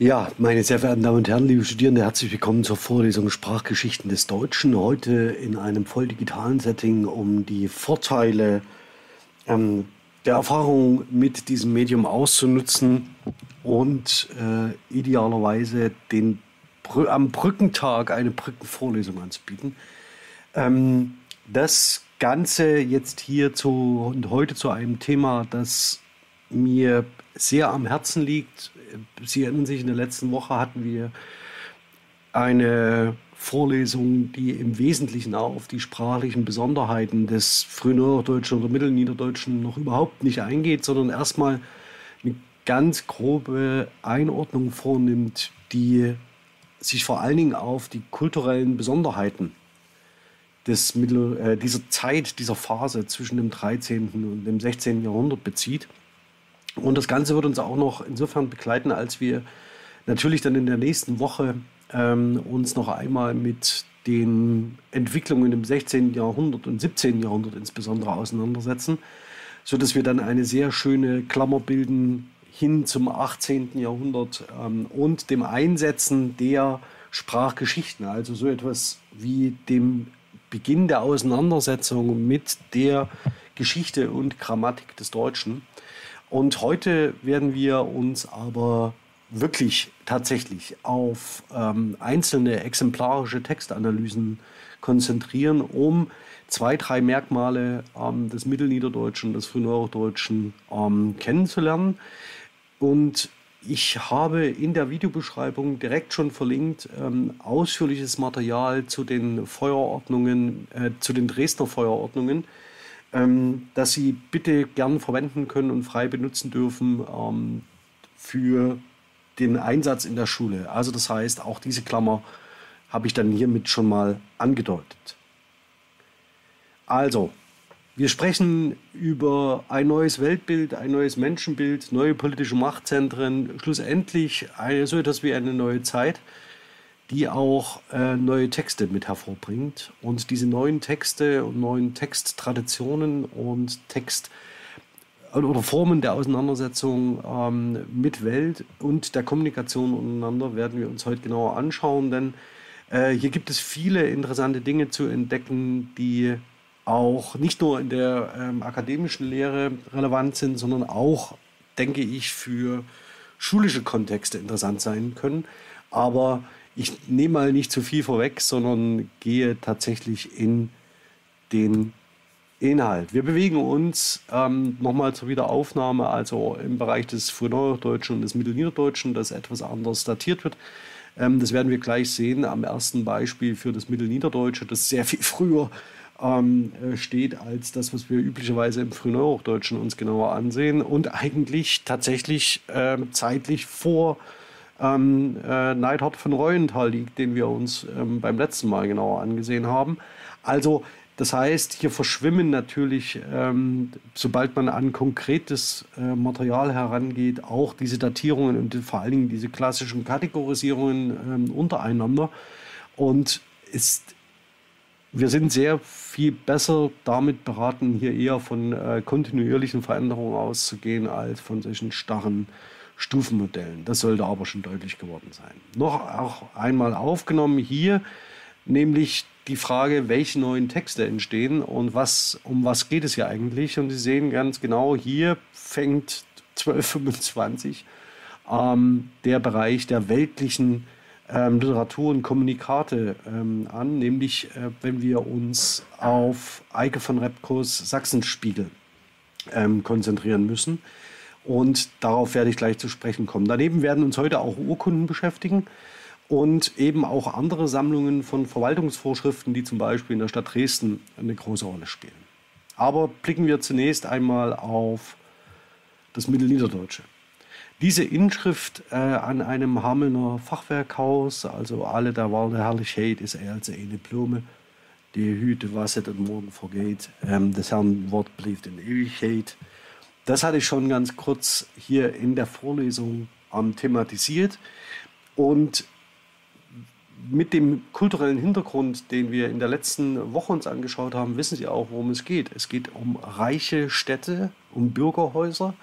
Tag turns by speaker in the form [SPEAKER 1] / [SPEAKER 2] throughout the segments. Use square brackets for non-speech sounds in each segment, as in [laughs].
[SPEAKER 1] Ja, meine sehr verehrten Damen und Herren, liebe Studierende, herzlich willkommen zur Vorlesung Sprachgeschichten des Deutschen. Heute in einem voll digitalen Setting, um die Vorteile ähm, der Erfahrung mit diesem Medium auszunutzen und äh, idealerweise den, am Brückentag eine Brückenvorlesung anzubieten. Ähm, das Ganze jetzt hier zu und heute zu einem Thema, das mir sehr am Herzen liegt. Sie erinnern sich, in der letzten Woche hatten wir eine Vorlesung, die im Wesentlichen auch auf die sprachlichen Besonderheiten des Frühneuhochdeutschen oder Mittelniederdeutschen noch überhaupt nicht eingeht, sondern erstmal eine ganz grobe Einordnung vornimmt, die sich vor allen Dingen auf die kulturellen Besonderheiten des Mittel, äh, dieser Zeit, dieser Phase zwischen dem 13. und dem 16. Jahrhundert bezieht. Und das Ganze wird uns auch noch insofern begleiten, als wir natürlich dann in der nächsten Woche ähm, uns noch einmal mit den Entwicklungen im 16. Jahrhundert und 17. Jahrhundert insbesondere auseinandersetzen, sodass wir dann eine sehr schöne Klammer bilden hin zum 18. Jahrhundert ähm, und dem Einsetzen der Sprachgeschichten, also so etwas wie dem Beginn der Auseinandersetzung mit der Geschichte und Grammatik des Deutschen. Und heute werden wir uns aber wirklich tatsächlich auf ähm, einzelne exemplarische Textanalysen konzentrieren, um zwei, drei Merkmale ähm, des Mittelniederdeutschen, des Frühneuhochdeutschen ähm, kennenzulernen. Und ich habe in der Videobeschreibung direkt schon verlinkt ähm, ausführliches Material zu den Feuerordnungen, äh, zu den Dresdner Feuerordnungen ähm, dass Sie bitte gern verwenden können und frei benutzen dürfen ähm, für den Einsatz in der Schule. Also das heißt, auch diese Klammer habe ich dann hiermit schon mal angedeutet. Also, wir sprechen über ein neues Weltbild, ein neues Menschenbild, neue politische Machtzentren, schlussendlich so etwas wie eine neue Zeit die auch äh, neue Texte mit hervorbringt. Und diese neuen Texte und neuen Texttraditionen und Text oder Formen der Auseinandersetzung ähm, mit Welt und der Kommunikation untereinander werden wir uns heute genauer anschauen, denn äh, hier gibt es viele interessante Dinge zu entdecken, die auch nicht nur in der ähm, akademischen Lehre relevant sind, sondern auch, denke ich, für schulische Kontexte interessant sein können. Aber ich nehme mal nicht zu viel vorweg, sondern gehe tatsächlich in den Inhalt. Wir bewegen uns ähm, nochmal zur Wiederaufnahme, also im Bereich des Frühneuhochdeutschen und des Mittelniederdeutschen, das etwas anders datiert wird. Ähm, das werden wir gleich sehen am ersten Beispiel für das Mittelniederdeutsche, das sehr viel früher ähm, äh, steht als das, was wir üblicherweise im Frühneuhochdeutschen uns genauer ansehen und eigentlich tatsächlich ähm, zeitlich vor ähm, äh, Neidhart von Reuenthal liegt, den wir uns ähm, beim letzten Mal genauer angesehen haben. Also das heißt, hier verschwimmen natürlich, ähm, sobald man an konkretes äh, Material herangeht, auch diese Datierungen und vor allen Dingen diese klassischen Kategorisierungen ähm, untereinander. Und ist, wir sind sehr viel besser damit beraten, hier eher von äh, kontinuierlichen Veränderungen auszugehen, als von solchen starren Stufenmodellen. Das sollte aber schon deutlich geworden sein. Noch auch einmal aufgenommen hier, nämlich die Frage, welche neuen Texte entstehen und was, um was geht es hier eigentlich. Und Sie sehen ganz genau, hier fängt 1225 ähm, der Bereich der weltlichen ähm, Literatur und Kommunikate ähm, an, nämlich äh, wenn wir uns auf Eike von Repkos Sachsenspiegel ähm, konzentrieren müssen. Und darauf werde ich gleich zu sprechen kommen. Daneben werden uns heute auch Urkunden beschäftigen und eben auch andere Sammlungen von Verwaltungsvorschriften, die zum Beispiel in der Stadt Dresden eine große Rolle spielen. Aber blicken wir zunächst einmal auf das Mittelniederdeutsche. Diese Inschrift äh, an einem Hamelner Fachwerkhaus, also alle da war der Herrlichkeit, ist er als eine Blume, die Hüte wasset und morgen vergeht, ähm, des Herrn Wort blieb in Ewigkeit. Das hatte ich schon ganz kurz hier in der Vorlesung ähm, thematisiert. Und mit dem kulturellen Hintergrund, den wir in der letzten Woche uns angeschaut haben, wissen Sie auch, worum es geht. Es geht um reiche Städte, um Bürgerhäuser,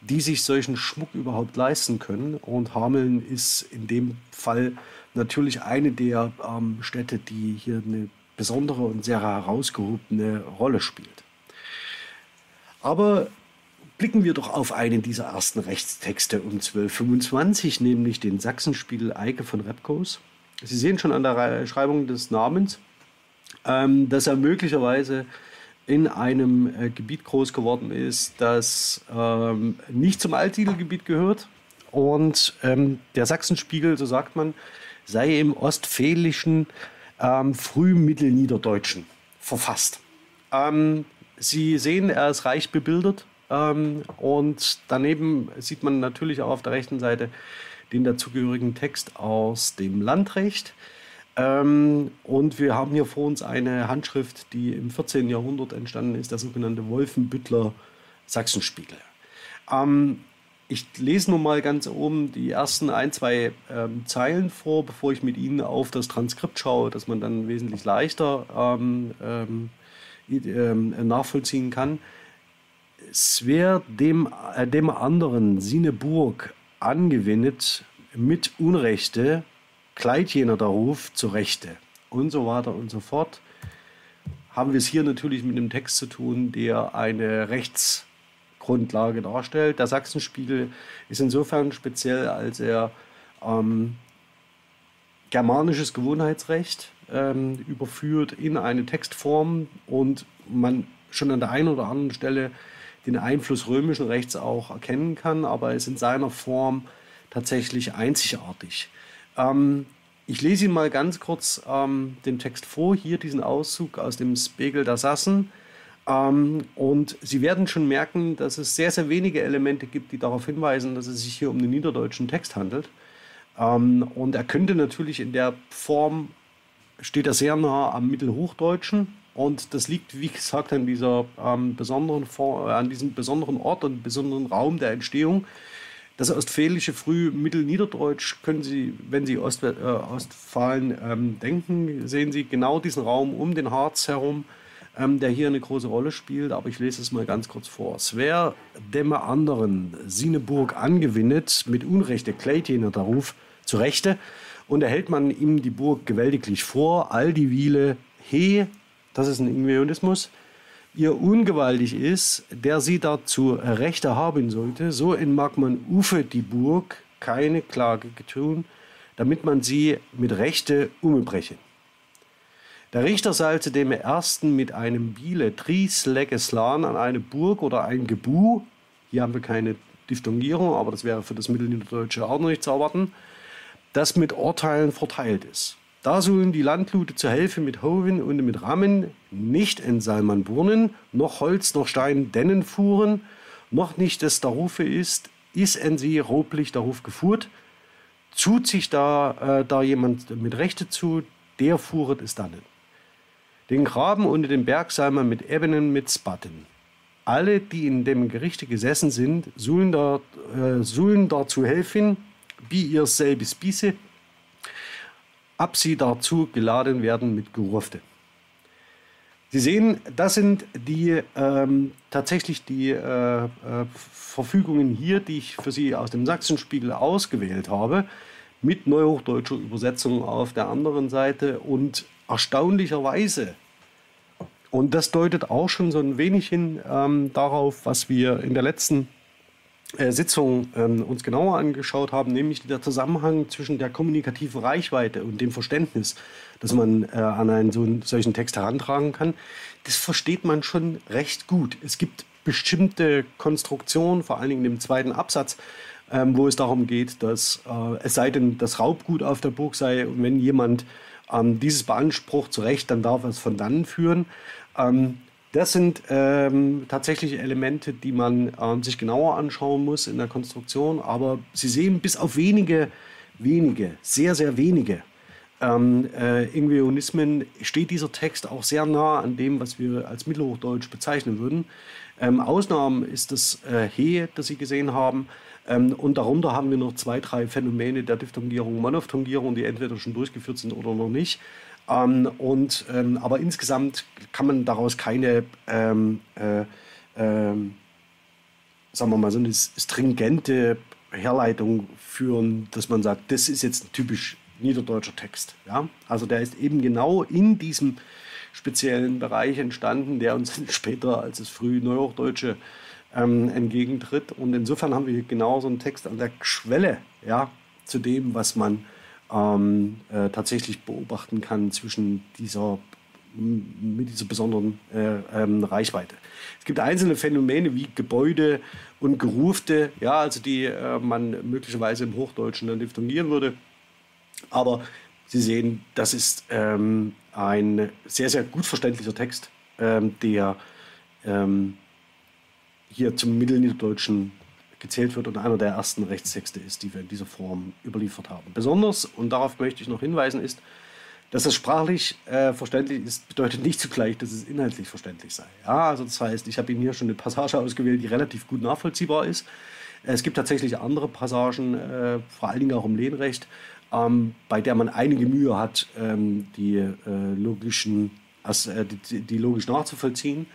[SPEAKER 1] die sich solchen Schmuck überhaupt leisten können. Und Hameln ist in dem Fall natürlich eine der ähm, Städte, die hier eine besondere und sehr herausgehobene Rolle spielt. Aber blicken wir doch auf einen dieser ersten Rechtstexte um 1225, nämlich den Sachsenspiegel Eike von Repkos. Sie sehen schon an der Schreibung des Namens, ähm, dass er möglicherweise in einem äh, Gebiet groß geworden ist, das ähm, nicht zum Alttitelgebiet gehört. Und ähm, der Sachsenspiegel, so sagt man, sei im ostfälischen ähm, Frühmittelniederdeutschen verfasst. Ähm, Sie sehen, er ist reich bebildert. Ähm, und daneben sieht man natürlich auch auf der rechten Seite den dazugehörigen Text aus dem Landrecht. Ähm, und wir haben hier vor uns eine Handschrift, die im 14. Jahrhundert entstanden ist, der sogenannte Wolfenbüttler Sachsenspiegel. Ähm, ich lese nun mal ganz oben die ersten ein, zwei Zeilen vor, bevor ich mit Ihnen auf das Transkript schaue, dass man dann wesentlich leichter nachvollziehen kann. Wäre dem, äh, dem anderen sine Burg angewendet mit Unrechte, kleid jener der Ruf zu Rechte und so weiter und so fort. Haben wir es hier natürlich mit einem Text zu tun, der eine Rechtsgrundlage darstellt. Der Sachsenspiegel ist insofern speziell, als er ähm, germanisches Gewohnheitsrecht ähm, überführt in eine Textform und man schon an der einen oder anderen Stelle den Einfluss römischen Rechts auch erkennen kann, aber ist in seiner Form tatsächlich einzigartig. Ähm, ich lese Ihnen mal ganz kurz ähm, den Text vor, hier diesen Auszug aus dem Spiegel der Sassen. Ähm, und Sie werden schon merken, dass es sehr, sehr wenige Elemente gibt, die darauf hinweisen, dass es sich hier um einen niederdeutschen Text handelt. Ähm, und er könnte natürlich in der Form, steht er sehr nah am Mittelhochdeutschen, und das liegt, wie gesagt, an, dieser, ähm, besonderen äh, an diesem besonderen Ort und besonderen Raum der Entstehung. Das ostfälische Früh-Mittelniederdeutsch können Sie, wenn Sie Ost, äh, Ostfalen ähm, denken, sehen Sie genau diesen Raum um den Harz herum, ähm, der hier eine große Rolle spielt. Aber ich lese es mal ganz kurz vor. Es wäre dem anderen Sineburg angewinnet, mit Unrechte kläht jener der Ruf zu Rechte, und erhält man ihm die Burg gewältiglich vor, all die Wiele, he, das ist ein Ingenieurismus, ihr ungewaltig ist, der sie dazu Rechte haben sollte, so in mag man Ufe die Burg keine Klage getun, damit man sie mit Rechte umbreche. Der Richter sollte dem ersten mit einem Biele Tries Legeslan an eine Burg oder ein Gebu, hier haben wir keine Diphthongierung, aber das wäre für das Mittelniederdeutsche auch noch nicht zu erwarten, das mit Urteilen verteilt ist. Da sollen die Landlute zu helfen mit Hoven und mit Rammen, nicht in Salmanburnen, noch Holz, noch Stein dennen fuhren, noch nicht des Darufe ist, ist en sie roblich Daruf gefuhrt, tut sich da, äh, da jemand mit Rechte zu, der fuhret es dannen. Den Graben unter dem Berg sei man mit Ebenen mit Spatten. Alle, die in dem Gerichte gesessen sind, sollen, da, äh, sollen dazu helfen, wie ihr selbes Biese, ab sie dazu geladen werden mit Gerufte. Sie sehen, das sind die ähm, tatsächlich die äh, äh, Verfügungen hier, die ich für Sie aus dem Sachsenspiegel ausgewählt habe, mit neuhochdeutscher Übersetzung auf der anderen Seite und erstaunlicherweise, und das deutet auch schon so ein wenig hin ähm, darauf, was wir in der letzten Sitzung ähm, uns genauer angeschaut haben, nämlich der Zusammenhang zwischen der kommunikativen Reichweite und dem Verständnis, das man äh, an einen so solchen Text herantragen kann, das versteht man schon recht gut. Es gibt bestimmte Konstruktionen, vor allen Dingen im zweiten Absatz, ähm, wo es darum geht, dass äh, es sei denn, das Raubgut auf der Burg sei und wenn jemand ähm, dieses beansprucht, zu Recht, dann darf er es von dannen führen. Ähm, das sind ähm, tatsächlich Elemente, die man ähm, sich genauer anschauen muss in der Konstruktion. Aber Sie sehen, bis auf wenige, wenige, sehr, sehr wenige ähm, äh, Ingveonismen steht dieser Text auch sehr nah an dem, was wir als Mittelhochdeutsch bezeichnen würden. Ähm, Ausnahmen ist das äh, He, das Sie gesehen haben. Ähm, und darunter haben wir noch zwei, drei Phänomene der Diphthongierung, Monophthongierung, die entweder schon durchgeführt sind oder noch nicht. Ähm, und, ähm, aber insgesamt kann man daraus keine ähm, äh, ähm, sagen wir mal, so eine stringente Herleitung führen, dass man sagt, das ist jetzt ein typisch niederdeutscher Text. Ja? Also der ist eben genau in diesem speziellen Bereich entstanden, der uns [laughs] später als das früh Neuhochdeutsche ähm, entgegentritt. Und insofern haben wir genau so einen Text an der Schwelle ja, zu dem, was man ähm, äh, tatsächlich beobachten kann zwischen dieser mit dieser besonderen äh, ähm, Reichweite. Es gibt einzelne Phänomene wie Gebäude und Gerufte, ja, also die äh, man möglicherweise im Hochdeutschen dann diphthongieren würde. Aber Sie sehen, das ist ähm, ein sehr, sehr gut verständlicher Text, ähm, der ähm, hier zum Mittelniederdeutschen gezählt wird und einer der ersten Rechtstexte ist, die wir in dieser Form überliefert haben. Besonders, und darauf möchte ich noch hinweisen, ist, dass es sprachlich äh, verständlich ist, bedeutet nicht zugleich, dass es inhaltlich verständlich sei. Ja, also das heißt, ich habe Ihnen hier schon eine Passage ausgewählt, die relativ gut nachvollziehbar ist. Es gibt tatsächlich andere Passagen, äh, vor allen Dingen auch im Lehnrecht, ähm, bei der man einige Mühe hat, ähm, die, äh, logischen, also, die, die, logisch nachzuvollziehen.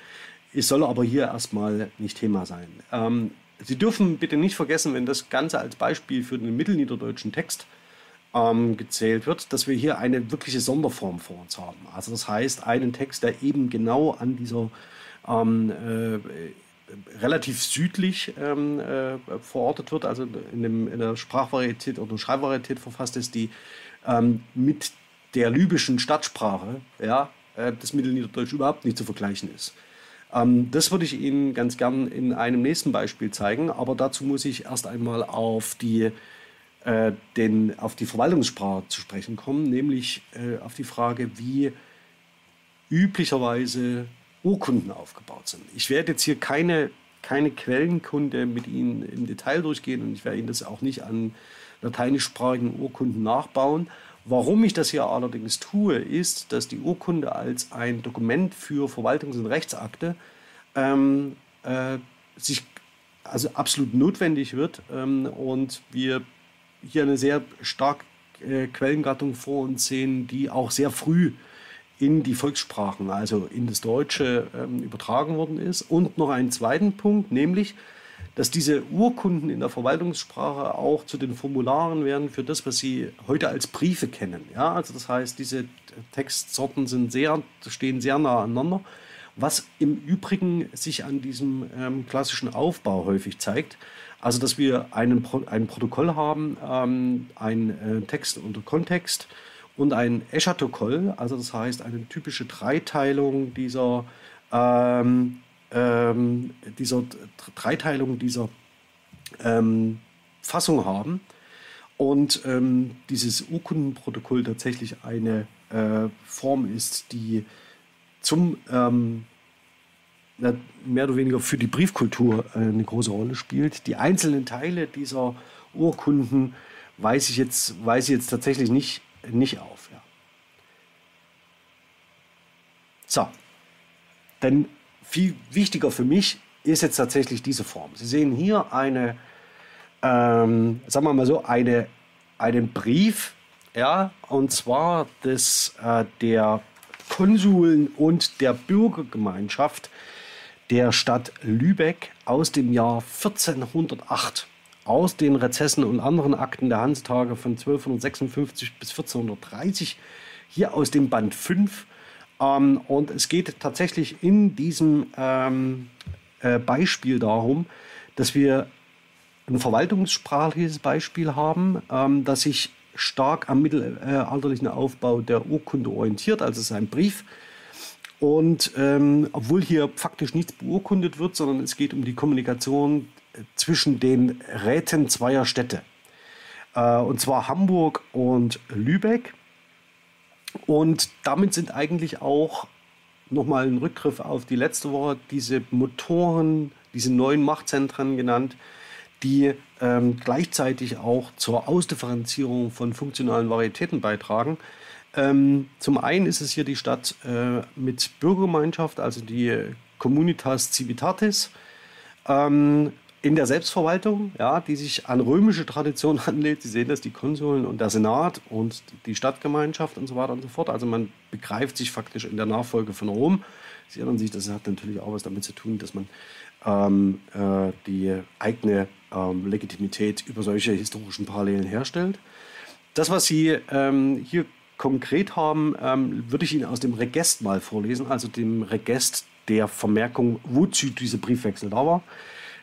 [SPEAKER 1] Es soll aber hier erstmal nicht Thema sein. Ähm, Sie dürfen bitte nicht vergessen, wenn das Ganze als Beispiel für den mittelniederdeutschen Text ähm, gezählt wird, dass wir hier eine wirkliche Sonderform vor uns haben. Also das heißt, einen Text, der eben genau an dieser ähm, äh, relativ südlich ähm, äh, verortet wird, also in, dem, in der Sprachvarietät oder Schreibvarietät verfasst ist, die ähm, mit der libyschen Stadtsprache ja, äh, des Mittelniederdeutsch überhaupt nicht zu vergleichen ist. Ähm, das würde ich Ihnen ganz gern in einem nächsten Beispiel zeigen, aber dazu muss ich erst einmal auf die, äh, den, auf die Verwaltungssprache zu sprechen kommen, nämlich äh, auf die Frage, wie üblicherweise Urkunden aufgebaut sind. Ich werde jetzt hier keine, keine Quellenkunde mit Ihnen im Detail durchgehen und ich werde Ihnen das auch nicht an lateinischsprachigen Urkunden nachbauen. Warum ich das hier allerdings tue, ist, dass die Urkunde als ein Dokument für Verwaltungs- und Rechtsakte ähm, äh, sich also absolut notwendig wird ähm, und wir hier eine sehr starke äh, Quellengattung vor uns sehen, die auch sehr früh in die Volkssprachen, also in das Deutsche, ähm, übertragen worden ist. Und noch einen zweiten Punkt, nämlich, dass diese Urkunden in der Verwaltungssprache auch zu den Formularen werden für das, was Sie heute als Briefe kennen. Ja, also das heißt, diese Textsorten sind sehr, stehen sehr nah aneinander, was im Übrigen sich an diesem ähm, klassischen Aufbau häufig zeigt. Also, dass wir einen, ein Protokoll haben, ähm, ein äh, Text unter Kontext, und ein Eschatokoll, also das heißt eine typische Dreiteilung dieser, ähm, ähm, dieser Dreiteilung dieser ähm, Fassung haben und ähm, dieses Urkundenprotokoll tatsächlich eine äh, Form ist, die zum ähm, mehr oder weniger für die Briefkultur äh, eine große Rolle spielt. Die einzelnen Teile dieser Urkunden weiß ich jetzt, weiß ich jetzt tatsächlich nicht nicht auf. Ja. So, denn viel wichtiger für mich ist jetzt tatsächlich diese Form. Sie sehen hier eine, ähm, sagen wir mal so, eine, einen Brief, ja, und zwar des, äh, der Konsuln und der Bürgergemeinschaft der Stadt Lübeck aus dem Jahr 1408 aus den Rezessen und anderen Akten der Hanstage von 1256 bis 1430, hier aus dem Band 5. Ähm, und es geht tatsächlich in diesem ähm, äh, Beispiel darum, dass wir ein verwaltungssprachliches Beispiel haben, ähm, das sich stark am mittelalterlichen Aufbau der Urkunde orientiert, also es ist ein Brief. Und ähm, obwohl hier faktisch nichts beurkundet wird, sondern es geht um die Kommunikation zwischen den Räten zweier Städte. Äh, und zwar Hamburg und Lübeck. Und damit sind eigentlich auch nochmal ein Rückgriff auf die letzte Woche diese Motoren, diese neuen Machtzentren genannt, die ähm, gleichzeitig auch zur Ausdifferenzierung von funktionalen Varietäten beitragen. Ähm, zum einen ist es hier die Stadt äh, mit Bürgergemeinschaft, also die Communitas Civitatis, ähm, in der Selbstverwaltung, ja, die sich an römische Tradition [laughs] anlehnt. Sie sehen das, die Konsuln und der Senat und die Stadtgemeinschaft und so weiter und so fort. Also man begreift sich faktisch in der Nachfolge von Rom. Sie erinnern sich, das hat natürlich auch was damit zu tun, dass man ähm, äh, die eigene ähm, Legitimität über solche historischen Parallelen herstellt. Das, was Sie ähm, hier konkret haben, ähm, würde ich Ihnen aus dem Regest mal vorlesen, also dem Regest der Vermerkung, wozu dieser Briefwechsel da war.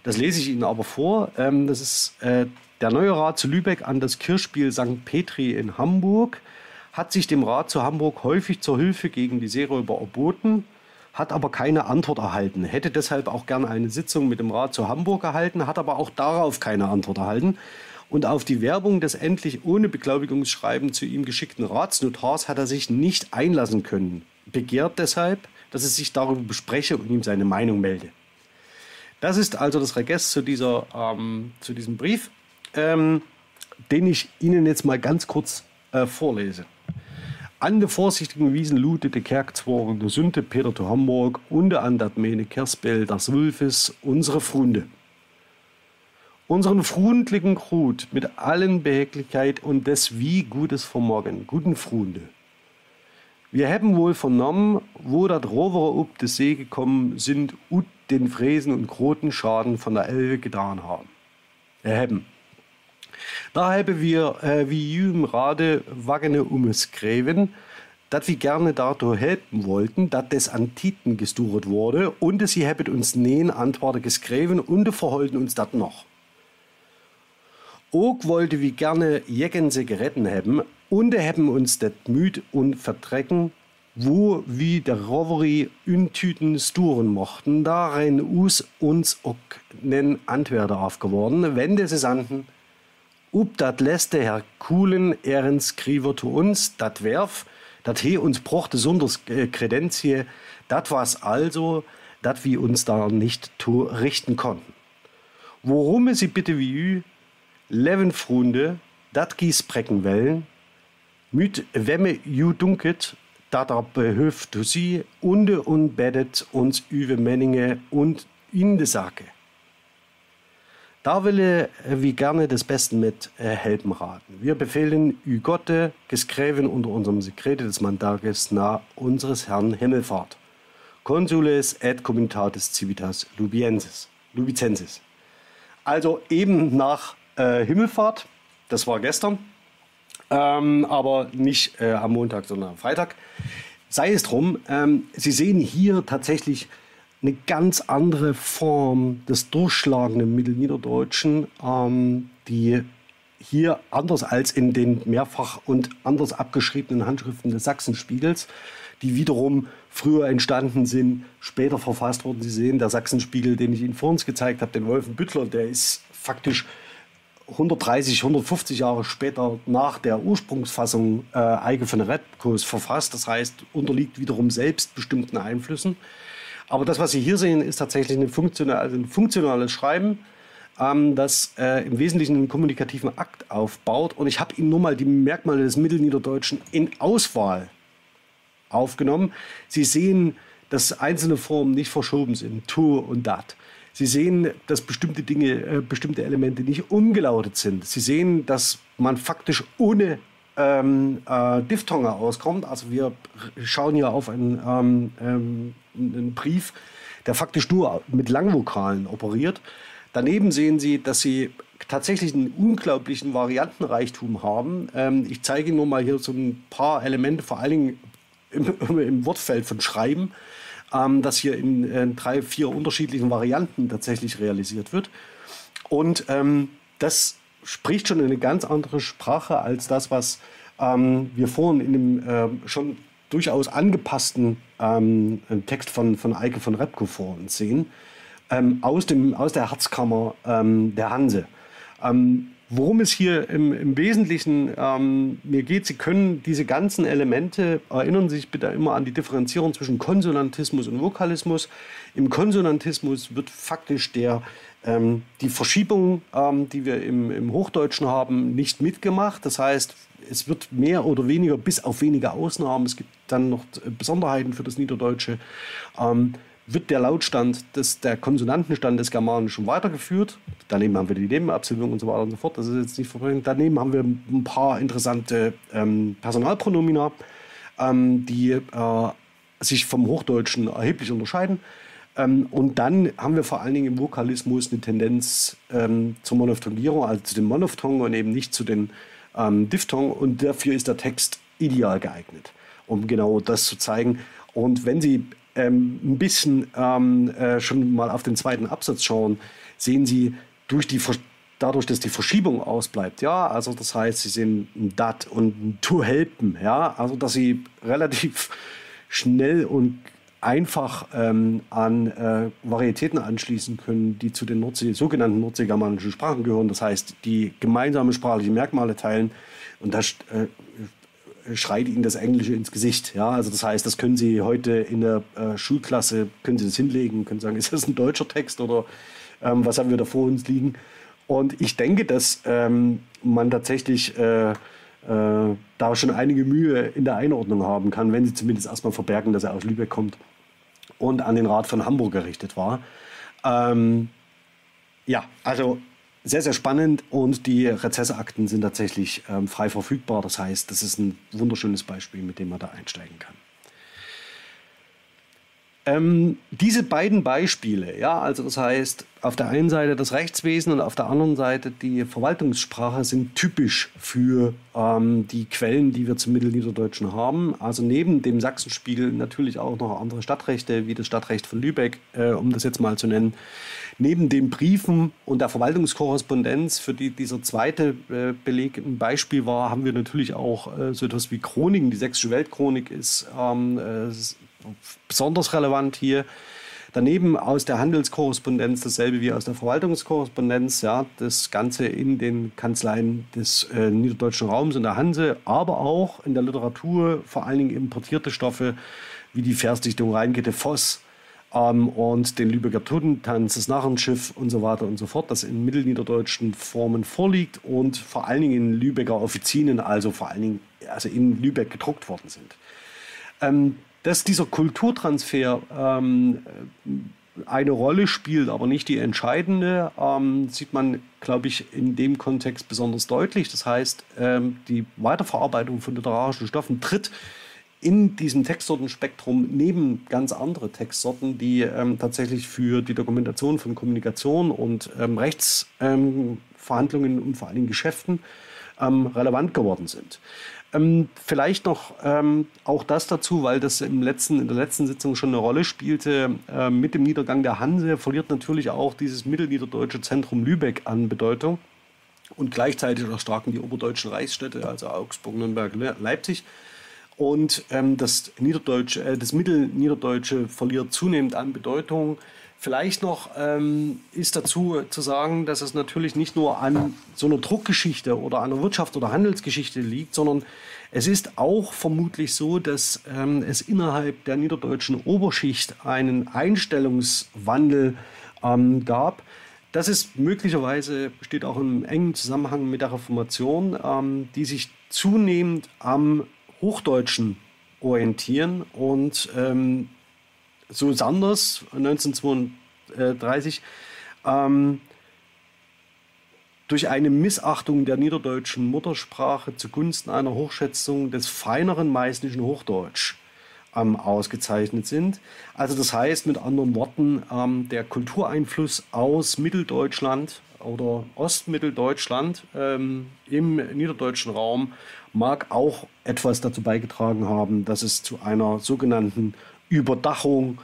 [SPEAKER 1] Das lese ich Ihnen aber vor. Ähm, das ist äh, der neue Rat zu Lübeck an das Kirchspiel St. Petri in Hamburg hat sich dem Rat zu Hamburg häufig zur Hilfe gegen die Seeräuber erboten, hat aber keine Antwort erhalten, hätte deshalb auch gerne eine Sitzung mit dem Rat zu Hamburg erhalten, hat aber auch darauf keine Antwort erhalten. Und auf die Werbung des endlich ohne Beglaubigungsschreiben zu ihm geschickten Ratsnotars hat er sich nicht einlassen können. Begehrt deshalb, dass es sich darüber bespreche und ihm seine Meinung melde. Das ist also das Regest zu, dieser, ähm, zu diesem Brief, ähm, den ich Ihnen jetzt mal ganz kurz äh, vorlese. An de vorsichtigen Wiesen lutete Kerkzworen, de Sünde Peter zu Hamburg und an dat Mene Kerspel das Wulfes unsere Frunde. Unseren frundlichen Krut mit allen Behäglichkeit und des wie Gutes Vermorgen, guten Frunde. Wir haben wohl vernommen, wo dat Rover up de See gekommen sind und den Fräsen und großen Schaden von der Elbe getan haben. Erheben. Da haben wir äh, wie jüm Rade wagene umskreven, dass wir gerne dazu helfen wollten, dass das an Titen gesturet wurde und sie haben uns nähen Antworten geschrieben und verholten uns das noch. Auch wollte wir gerne Jecken geretten haben und haben uns das müd und verdrecken, wo wie der Rovery Tüten sturen mochten, darin us uns auch nen Antwerter aufgeworden, wenn des Sanden ob dat lässte Herr Kuhlen ehren skriver zu uns, dat werf, dat he uns brochte sonders äh, Kredenzie, dat was also, dat wir uns da nicht to richten konnten. Worum sie bitte wie ü, leven Frunde, dat gies brecken wellen, müt wemme ju dunket, dat er behöft sie, unde und bettet uns üwe Menninge und in de Sake. Da will er wie gerne des Besten mit äh, helfen raten. Wir befehlen Ü Gotte, geskräven unter unserem Sekrete des Mandages nach unseres Herrn Himmelfahrt. Consules et Communitatis Civitas Lubiensis. Lubicensis. Also eben nach äh, Himmelfahrt, das war gestern, ähm, aber nicht äh, am Montag, sondern am Freitag. Sei es drum, ähm, Sie sehen hier tatsächlich eine ganz andere Form des durchschlagenden Mittelniederdeutschen, ähm, die hier anders als in den mehrfach und anders abgeschriebenen Handschriften des Sachsenspiegels, die wiederum früher entstanden sind, später verfasst wurden. Sie sehen, der Sachsenspiegel, den ich Ihnen vor uns gezeigt habe, den Wolfenbüttler, der ist faktisch 130, 150 Jahre später nach der Ursprungsfassung äh, Eike von Redkos verfasst. Das heißt, unterliegt wiederum selbst bestimmten Einflüssen. Aber das, was Sie hier sehen, ist tatsächlich ein, funktional, also ein funktionales Schreiben, ähm, das äh, im Wesentlichen einen kommunikativen Akt aufbaut. Und ich habe Ihnen nur mal die Merkmale des Mittelniederdeutschen in Auswahl aufgenommen. Sie sehen, dass einzelne Formen nicht verschoben sind, tu und dat. Sie sehen, dass bestimmte Dinge, äh, bestimmte Elemente nicht umgelautet sind. Sie sehen, dass man faktisch ohne ähm, äh, Diphthonge auskommt. Also wir schauen hier auf einen, ähm, ähm, einen Brief, der faktisch nur mit Langvokalen operiert. Daneben sehen Sie, dass Sie tatsächlich einen unglaublichen Variantenreichtum haben. Ähm, ich zeige Ihnen nur mal hier so ein paar Elemente, vor allen Dingen im, [laughs] im Wortfeld von Schreiben, ähm, das hier in, in, drei, vier unterschiedlichen Varianten tatsächlich realisiert wird. Und ähm, das spricht schon eine ganz andere Sprache als das, was ähm, wir vorhin in dem äh, schon durchaus angepassten ähm, Text von, von Eike von Repko vor uns sehen, ähm, aus, dem, aus der Herzkammer ähm, der Hanse. Worum es hier im, im Wesentlichen ähm, mir geht, Sie können diese ganzen Elemente, erinnern Sie sich bitte immer an die Differenzierung zwischen Konsonantismus und Vokalismus. Im Konsonantismus wird faktisch der ähm, die Verschiebung, ähm, die wir im, im, Hochdeutschen haben, nicht mitgemacht. Das heißt, es wird mehr oder weniger, bis auf wenige Ausnahmen, es gibt dann noch Besonderheiten für das Niederdeutsche, ähm, wird der Lautstand, des, der Konsonantenstand des Germanischen weitergeführt. Daneben haben wir die Nebenabsilbung und so weiter und so fort. Das ist jetzt nicht verbreitet. Daneben haben wir ein paar interessante ähm, Personalpronomina, ähm, die äh, sich vom Hochdeutschen erheblich unterscheiden. Ähm, und dann haben wir vor allen Dingen im Vokalismus eine Tendenz ähm, zur Monophthongierung, also zu den Monophthongen und eben nicht zu den ähm, Diphthongen. Und dafür ist der Text ideal geeignet, um genau das zu zeigen. Und wenn Sie ähm, ein bisschen ähm, äh, schon mal auf den zweiten Absatz schauen, sehen Sie durch die dadurch, dass die Verschiebung ausbleibt, ja, also das heißt, Sie sehen ein Dat und ein To helpen, ja, also dass Sie relativ schnell und einfach ähm, an äh, Varietäten anschließen können, die zu den Nordsee, sogenannten nordseegermanischen Sprachen gehören. Das heißt, die gemeinsame sprachliche Merkmale teilen. Und das äh, schreit Ihnen das Englische ins Gesicht. Ja? Also das heißt, das können Sie heute in der äh, Schulklasse, können Sie das hinlegen, können sagen, [laughs] ist das ein deutscher Text oder ähm, was haben wir da vor uns liegen. Und ich denke, dass ähm, man tatsächlich äh, äh, da schon einige Mühe in der Einordnung haben kann, wenn sie zumindest erstmal verbergen, dass er aus Lübeck kommt und an den Rat von Hamburg gerichtet war. Ähm, ja, also sehr, sehr spannend und die Rezesseakten sind tatsächlich ähm, frei verfügbar. Das heißt, das ist ein wunderschönes Beispiel, mit dem man da einsteigen kann. Ähm, diese beiden Beispiele, ja, also das heißt, auf der einen Seite das Rechtswesen und auf der anderen Seite die Verwaltungssprache sind typisch für ähm, die Quellen, die wir zum Mittelniederdeutschen haben. Also neben dem Sachsenspiegel natürlich auch noch andere Stadtrechte, wie das Stadtrecht von Lübeck, äh, um das jetzt mal zu nennen. Neben den Briefen und der Verwaltungskorrespondenz, für die dieser zweite äh, Beleg ein Beispiel war, haben wir natürlich auch äh, so etwas wie Chroniken. Die Sächsische Weltchronik ist ähm, äh, besonders relevant hier. Daneben aus der Handelskorrespondenz dasselbe wie aus der Verwaltungskorrespondenz, ja, das Ganze in den Kanzleien des äh, niederdeutschen Raums und der Hanse, aber auch in der Literatur, vor allen Dingen importierte Stoffe wie die Versdichtung Rheinkette Voss ähm, und den Lübecker Totentanz, das Narrenschiff und so weiter und so fort, das in mittelniederdeutschen Formen vorliegt und vor allen Dingen in Lübecker Offizinen, also vor allen Dingen also in Lübeck gedruckt worden sind. Ähm, dass dieser Kulturtransfer ähm, eine Rolle spielt, aber nicht die entscheidende, ähm, sieht man, glaube ich, in dem Kontext besonders deutlich. Das heißt, ähm, die Weiterverarbeitung von literarischen Stoffen tritt in diesem Textsortenspektrum neben ganz andere Textsorten, die ähm, tatsächlich für die Dokumentation von Kommunikation und ähm, Rechtsverhandlungen und vor allen Dingen Geschäften ähm, relevant geworden sind. Ähm, vielleicht noch ähm, auch das dazu, weil das im letzten, in der letzten Sitzung schon eine Rolle spielte. Äh, mit dem Niedergang der Hanse verliert natürlich auch dieses mittelniederdeutsche Zentrum Lübeck an Bedeutung. Und gleichzeitig erstarken die oberdeutschen Reichsstädte, also Augsburg, Nürnberg, Leipzig. Und ähm, das, Niederdeutsche, äh, das Mittelniederdeutsche verliert zunehmend an Bedeutung. Vielleicht noch ähm, ist dazu zu sagen, dass es natürlich nicht nur an so einer Druckgeschichte oder einer Wirtschafts- oder Handelsgeschichte liegt, sondern es ist auch vermutlich so, dass ähm, es innerhalb der niederdeutschen Oberschicht einen Einstellungswandel ähm, gab. Das ist möglicherweise, besteht auch im engen Zusammenhang mit der Reformation, ähm, die sich zunehmend am Hochdeutschen orientieren und ähm, so Sanders 1932 ähm, durch eine Missachtung der niederdeutschen Muttersprache zugunsten einer Hochschätzung des feineren meißnischen Hochdeutsch ähm, ausgezeichnet sind. Also das heißt mit anderen Worten, ähm, der Kultureinfluss aus Mitteldeutschland oder Ostmitteldeutschland ähm, im niederdeutschen Raum mag auch etwas dazu beigetragen haben, dass es zu einer sogenannten Überdachung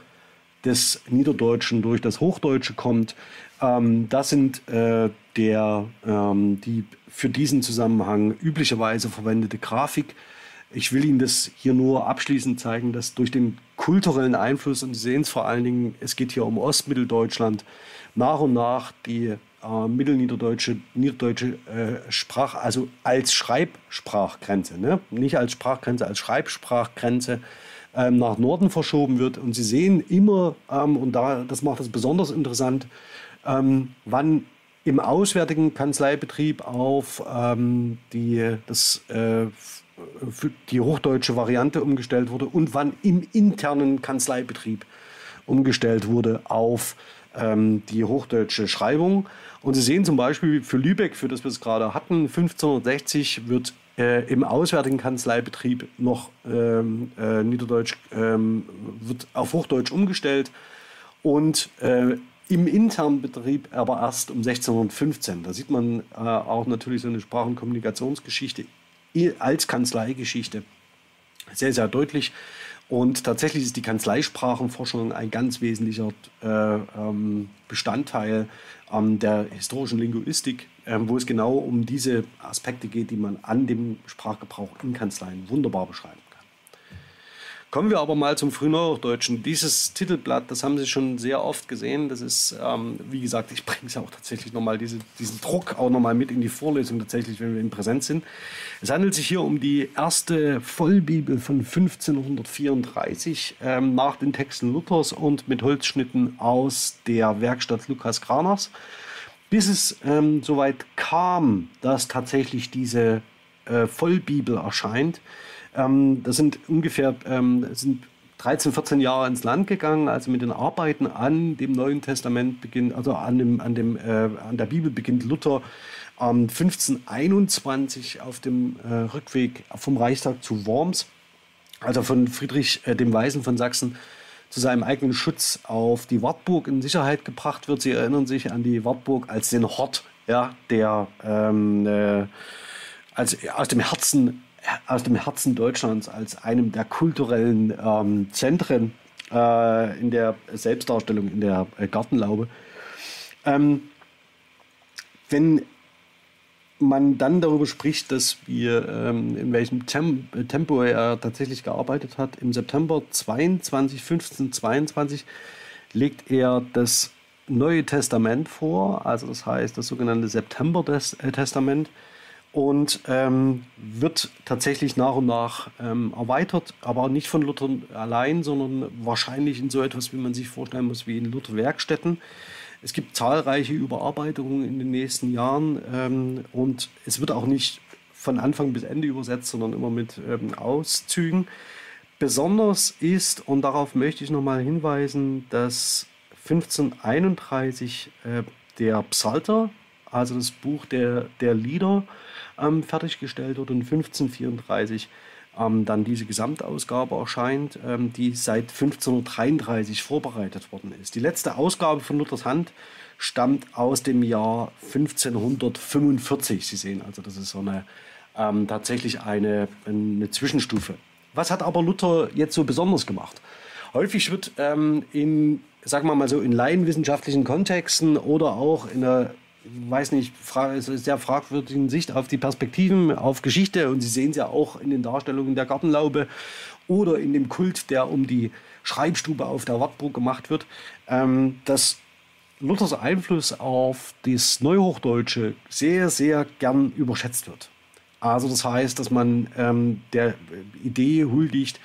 [SPEAKER 1] des Niederdeutschen durch das Hochdeutsche kommt. Ähm, das sind äh, der, ähm, die für diesen Zusammenhang üblicherweise verwendete Grafik. Ich will Ihnen das hier nur abschließend zeigen, dass durch den kulturellen Einfluss, und Sie sehen es vor allen Dingen, es geht hier um Ostmitteldeutschland, nach und nach die äh, mittelniederdeutsche niederdeutsche äh, Sprach, also als Schreibsprachgrenze, ne? nicht als Sprachgrenze, als Schreibsprachgrenze ähm, nach Norden verschoben wird. Und Sie sehen immer, ähm, und da, das macht es besonders interessant, ähm, wann im auswärtigen Kanzleibetrieb auf ähm, die, das, äh, die hochdeutsche Variante umgestellt wurde und wann im internen Kanzleibetrieb umgestellt wurde auf ähm, die hochdeutsche Schreibung. Und Sie sehen zum Beispiel für Lübeck, für das wir es gerade hatten, 1560 wird äh, im auswärtigen Kanzleibetrieb noch ähm, äh, Niederdeutsch, ähm, wird auf Hochdeutsch umgestellt. und äh, im internen Betrieb aber erst um 1615. Da sieht man äh, auch natürlich so eine Sprach- und Kommunikationsgeschichte als Kanzleigeschichte sehr, sehr deutlich. Und tatsächlich ist die Kanzleisprachenforschung ein ganz wesentlicher äh, ähm, Bestandteil der historischen Linguistik, wo es genau um diese Aspekte geht, die man an dem Sprachgebrauch in Kanzleien wunderbar beschreiben Kommen wir aber mal zum Frühneuhochdeutschen. Dieses Titelblatt, das haben Sie schon sehr oft gesehen. Das ist, ähm, wie gesagt, ich bringe es auch tatsächlich nochmal, diese, diesen Druck auch nochmal mit in die Vorlesung tatsächlich, wenn wir in Präsenz sind. Es handelt sich hier um die erste Vollbibel von 1534 ähm, nach den Texten Luthers und mit Holzschnitten aus der Werkstatt Lukas Kraners. Bis es ähm, soweit kam, dass tatsächlich diese äh, Vollbibel erscheint, ähm, das sind ungefähr ähm, sind 13, 14 Jahre ins Land gegangen, also mit den Arbeiten an dem Neuen Testament beginnt, also an, dem, an, dem, äh, an der Bibel beginnt Luther ähm, 1521 auf dem äh, Rückweg vom Reichstag zu Worms, also von Friedrich äh, dem Weisen von Sachsen zu seinem eigenen Schutz auf die Wartburg in Sicherheit gebracht wird. Sie erinnern sich an die Wartburg als den Hort, ja, der ähm, äh, als, aus dem Herzen aus dem Herzen Deutschlands als einem der kulturellen ähm, Zentren äh, in der Selbstdarstellung, in der äh, Gartenlaube. Ähm, wenn man dann darüber spricht, dass wir ähm, in welchem Tem Tempo er tatsächlich gearbeitet hat, im September 22, 15, 22 legt er das Neue Testament vor, also das heißt das sogenannte September-Testament. -Test und ähm, wird tatsächlich nach und nach ähm, erweitert, aber nicht von Luther allein, sondern wahrscheinlich in so etwas, wie man sich vorstellen muss, wie in Luther-Werkstätten. Es gibt zahlreiche Überarbeitungen in den nächsten Jahren ähm, und es wird auch nicht von Anfang bis Ende übersetzt, sondern immer mit ähm, Auszügen. Besonders ist, und darauf möchte ich nochmal hinweisen, dass 1531 äh, der Psalter, also das Buch der, der Lieder, ähm, fertiggestellt wurde und 1534 ähm, dann diese Gesamtausgabe erscheint, ähm, die seit 1533 vorbereitet worden ist. Die letzte Ausgabe von Luthers Hand stammt aus dem Jahr 1545. Sie sehen also, das ist so eine ähm, tatsächlich eine, eine Zwischenstufe. Was hat aber Luther jetzt so besonders gemacht? Häufig wird in, sagen wir mal so, in laienwissenschaftlichen Kontexten oder auch in der weiß nicht, sehr fragwürdigen Sicht auf die Perspektiven, auf Geschichte. Und Sie sehen es ja auch in den Darstellungen der Gartenlaube oder in dem Kult, der um die Schreibstube auf der Wartburg gemacht wird, ähm, dass Luthers Einfluss auf das Neuhochdeutsche sehr, sehr gern überschätzt wird. Also das heißt, dass man ähm, der Idee huldigt,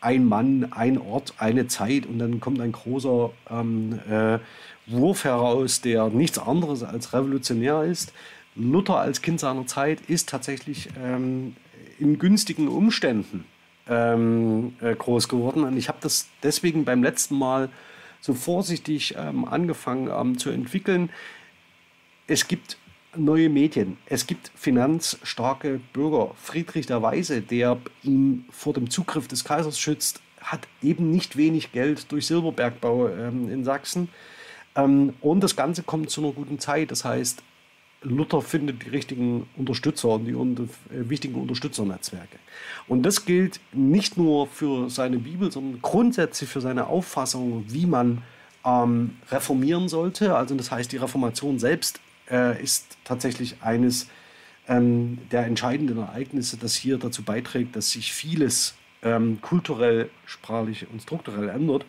[SPEAKER 1] ein Mann, ein Ort, eine Zeit und dann kommt ein großer ähm, äh, Wurf heraus, der nichts anderes als revolutionär ist. Luther als Kind seiner Zeit ist tatsächlich ähm, in günstigen Umständen ähm, äh, groß geworden. Und ich habe das deswegen beim letzten Mal so vorsichtig ähm, angefangen ähm, zu entwickeln. Es gibt neue Medien, es gibt finanzstarke Bürger. Friedrich der Weise, der ihn vor dem Zugriff des Kaisers schützt, hat eben nicht wenig Geld durch Silberbergbau ähm, in Sachsen. Ähm, und das Ganze kommt zu einer guten Zeit. Das heißt, Luther findet die richtigen Unterstützer und die äh, wichtigen Unterstützernetzwerke. Und das gilt nicht nur für seine Bibel, sondern grundsätzlich für seine Auffassung, wie man ähm, reformieren sollte. Also das heißt, die Reformation selbst äh, ist tatsächlich eines ähm, der entscheidenden Ereignisse, das hier dazu beiträgt, dass sich vieles ähm, kulturell, sprachlich und strukturell ändert.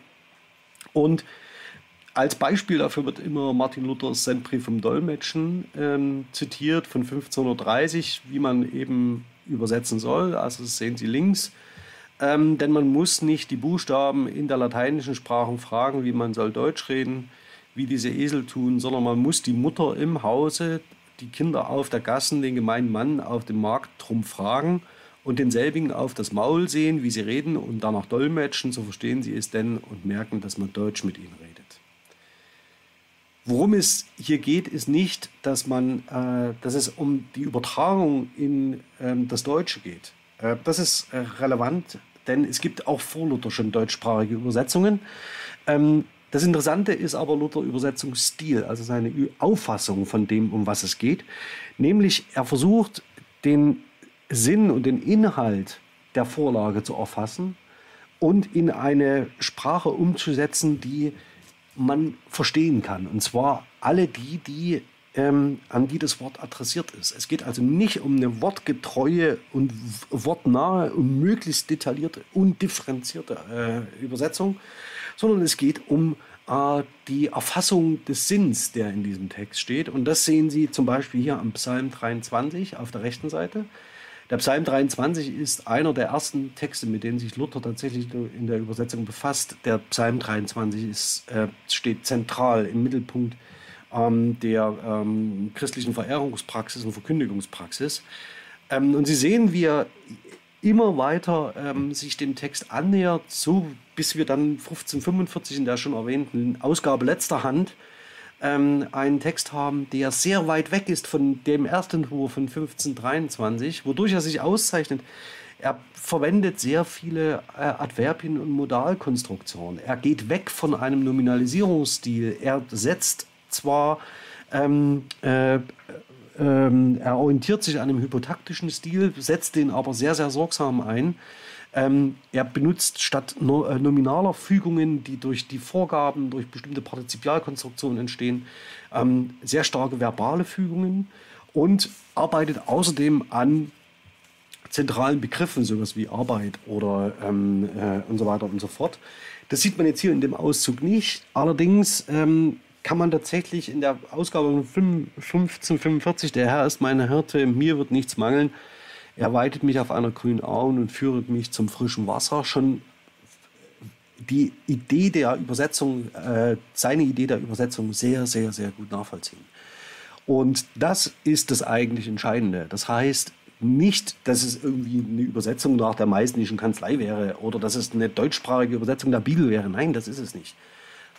[SPEAKER 1] Und als Beispiel dafür wird immer Martin Luthers Sendbrief vom Dolmetschen ähm, zitiert von 1530, wie man eben übersetzen soll. Also das sehen Sie links. Ähm, denn man muss nicht die Buchstaben in der lateinischen Sprache fragen, wie man soll Deutsch reden, wie diese Esel tun, sondern man muss die Mutter im Hause, die Kinder auf der Gassen, den gemeinen Mann auf dem Markt drum fragen und denselbigen auf das Maul sehen, wie sie reden und danach dolmetschen, so verstehen sie es denn und merken, dass man Deutsch mit ihnen redet. Worum es hier geht, ist nicht, dass, man, äh, dass es um die Übertragung in ähm, das Deutsche geht. Äh, das ist äh, relevant, denn es gibt auch vorluther schon deutschsprachige Übersetzungen. Ähm, Das Interessante ist aber Luther Übersetzungsstil, also seine Auffassung von dem, um was es geht. Nämlich, er versucht, den Sinn und den Inhalt der Vorlage zu erfassen und in eine Sprache umzusetzen, die man verstehen kann. Und zwar alle die, die ähm, an die das Wort adressiert ist. Es geht also nicht um eine wortgetreue und wortnahe und möglichst detaillierte und differenzierte äh, Übersetzung, sondern es geht um äh, die Erfassung des Sinns, der in diesem Text steht. Und das sehen Sie zum Beispiel hier am Psalm 23 auf der rechten Seite. Der Psalm 23 ist einer der ersten Texte, mit denen sich Luther tatsächlich in der Übersetzung befasst. Der Psalm 23 ist, äh, steht zentral im Mittelpunkt ähm, der ähm, christlichen Verehrungspraxis und Verkündigungspraxis. Ähm, und Sie sehen, wie er immer weiter ähm, sich dem Text annähert, so bis wir dann 1545 in der schon erwähnten Ausgabe letzter Hand ähm, einen Text haben, der sehr weit weg ist von dem ersten Entwurf von 1523, wodurch er sich auszeichnet. Er verwendet sehr viele äh, Adverbien und Modalkonstruktionen. Er geht weg von einem Nominalisierungsstil. Er setzt zwar ähm, äh, ähm, er orientiert sich an einem hypotaktischen Stil, setzt den aber sehr, sehr sorgsam ein. Ähm, er benutzt statt no, äh, nominaler Fügungen, die durch die Vorgaben, durch bestimmte Partizipialkonstruktionen entstehen, ähm, sehr starke verbale Fügungen und arbeitet außerdem an zentralen Begriffen, sowas wie Arbeit oder ähm, äh, und so weiter und so fort. Das sieht man jetzt hier in dem Auszug nicht. Allerdings ähm, kann man tatsächlich in der Ausgabe 1545, der Herr ist meine Hirte, mir wird nichts mangeln, er weitet mich auf einer grünen Auen und führet mich zum frischen Wasser. Schon die Idee der Übersetzung, äh, seine Idee der Übersetzung sehr, sehr, sehr gut nachvollziehen. Und das ist das eigentlich Entscheidende. Das heißt nicht, dass es irgendwie eine Übersetzung nach der meißnischen Kanzlei wäre oder dass es eine deutschsprachige Übersetzung der Bibel wäre. Nein, das ist es nicht.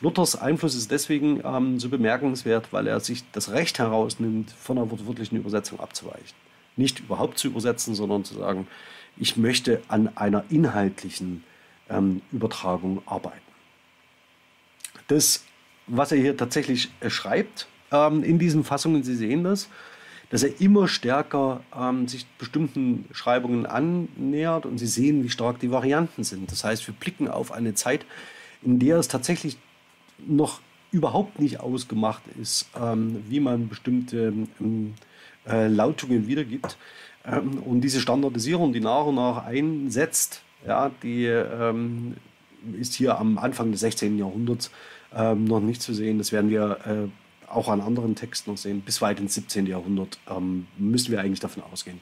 [SPEAKER 1] Luthers Einfluss ist deswegen ähm, so bemerkenswert, weil er sich das Recht herausnimmt, von einer wortwörtlichen Übersetzung abzuweichen nicht überhaupt zu übersetzen, sondern zu sagen, ich möchte an einer inhaltlichen ähm, Übertragung arbeiten. Das, was er hier tatsächlich äh, schreibt ähm, in diesen Fassungen, Sie sehen das, dass er immer stärker ähm, sich bestimmten Schreibungen annähert und Sie sehen, wie stark die Varianten sind. Das heißt, wir blicken auf eine Zeit, in der es tatsächlich noch überhaupt nicht ausgemacht ist, ähm, wie man bestimmte ähm, äh, Lautungen wiedergibt. Ähm, und diese Standardisierung, die nach und nach einsetzt, ja, die ähm, ist hier am Anfang des 16. Jahrhunderts ähm, noch nicht zu sehen. Das werden wir äh, auch an anderen Texten noch sehen. Bis weit ins 17. Jahrhundert ähm, müssen wir eigentlich davon ausgehen,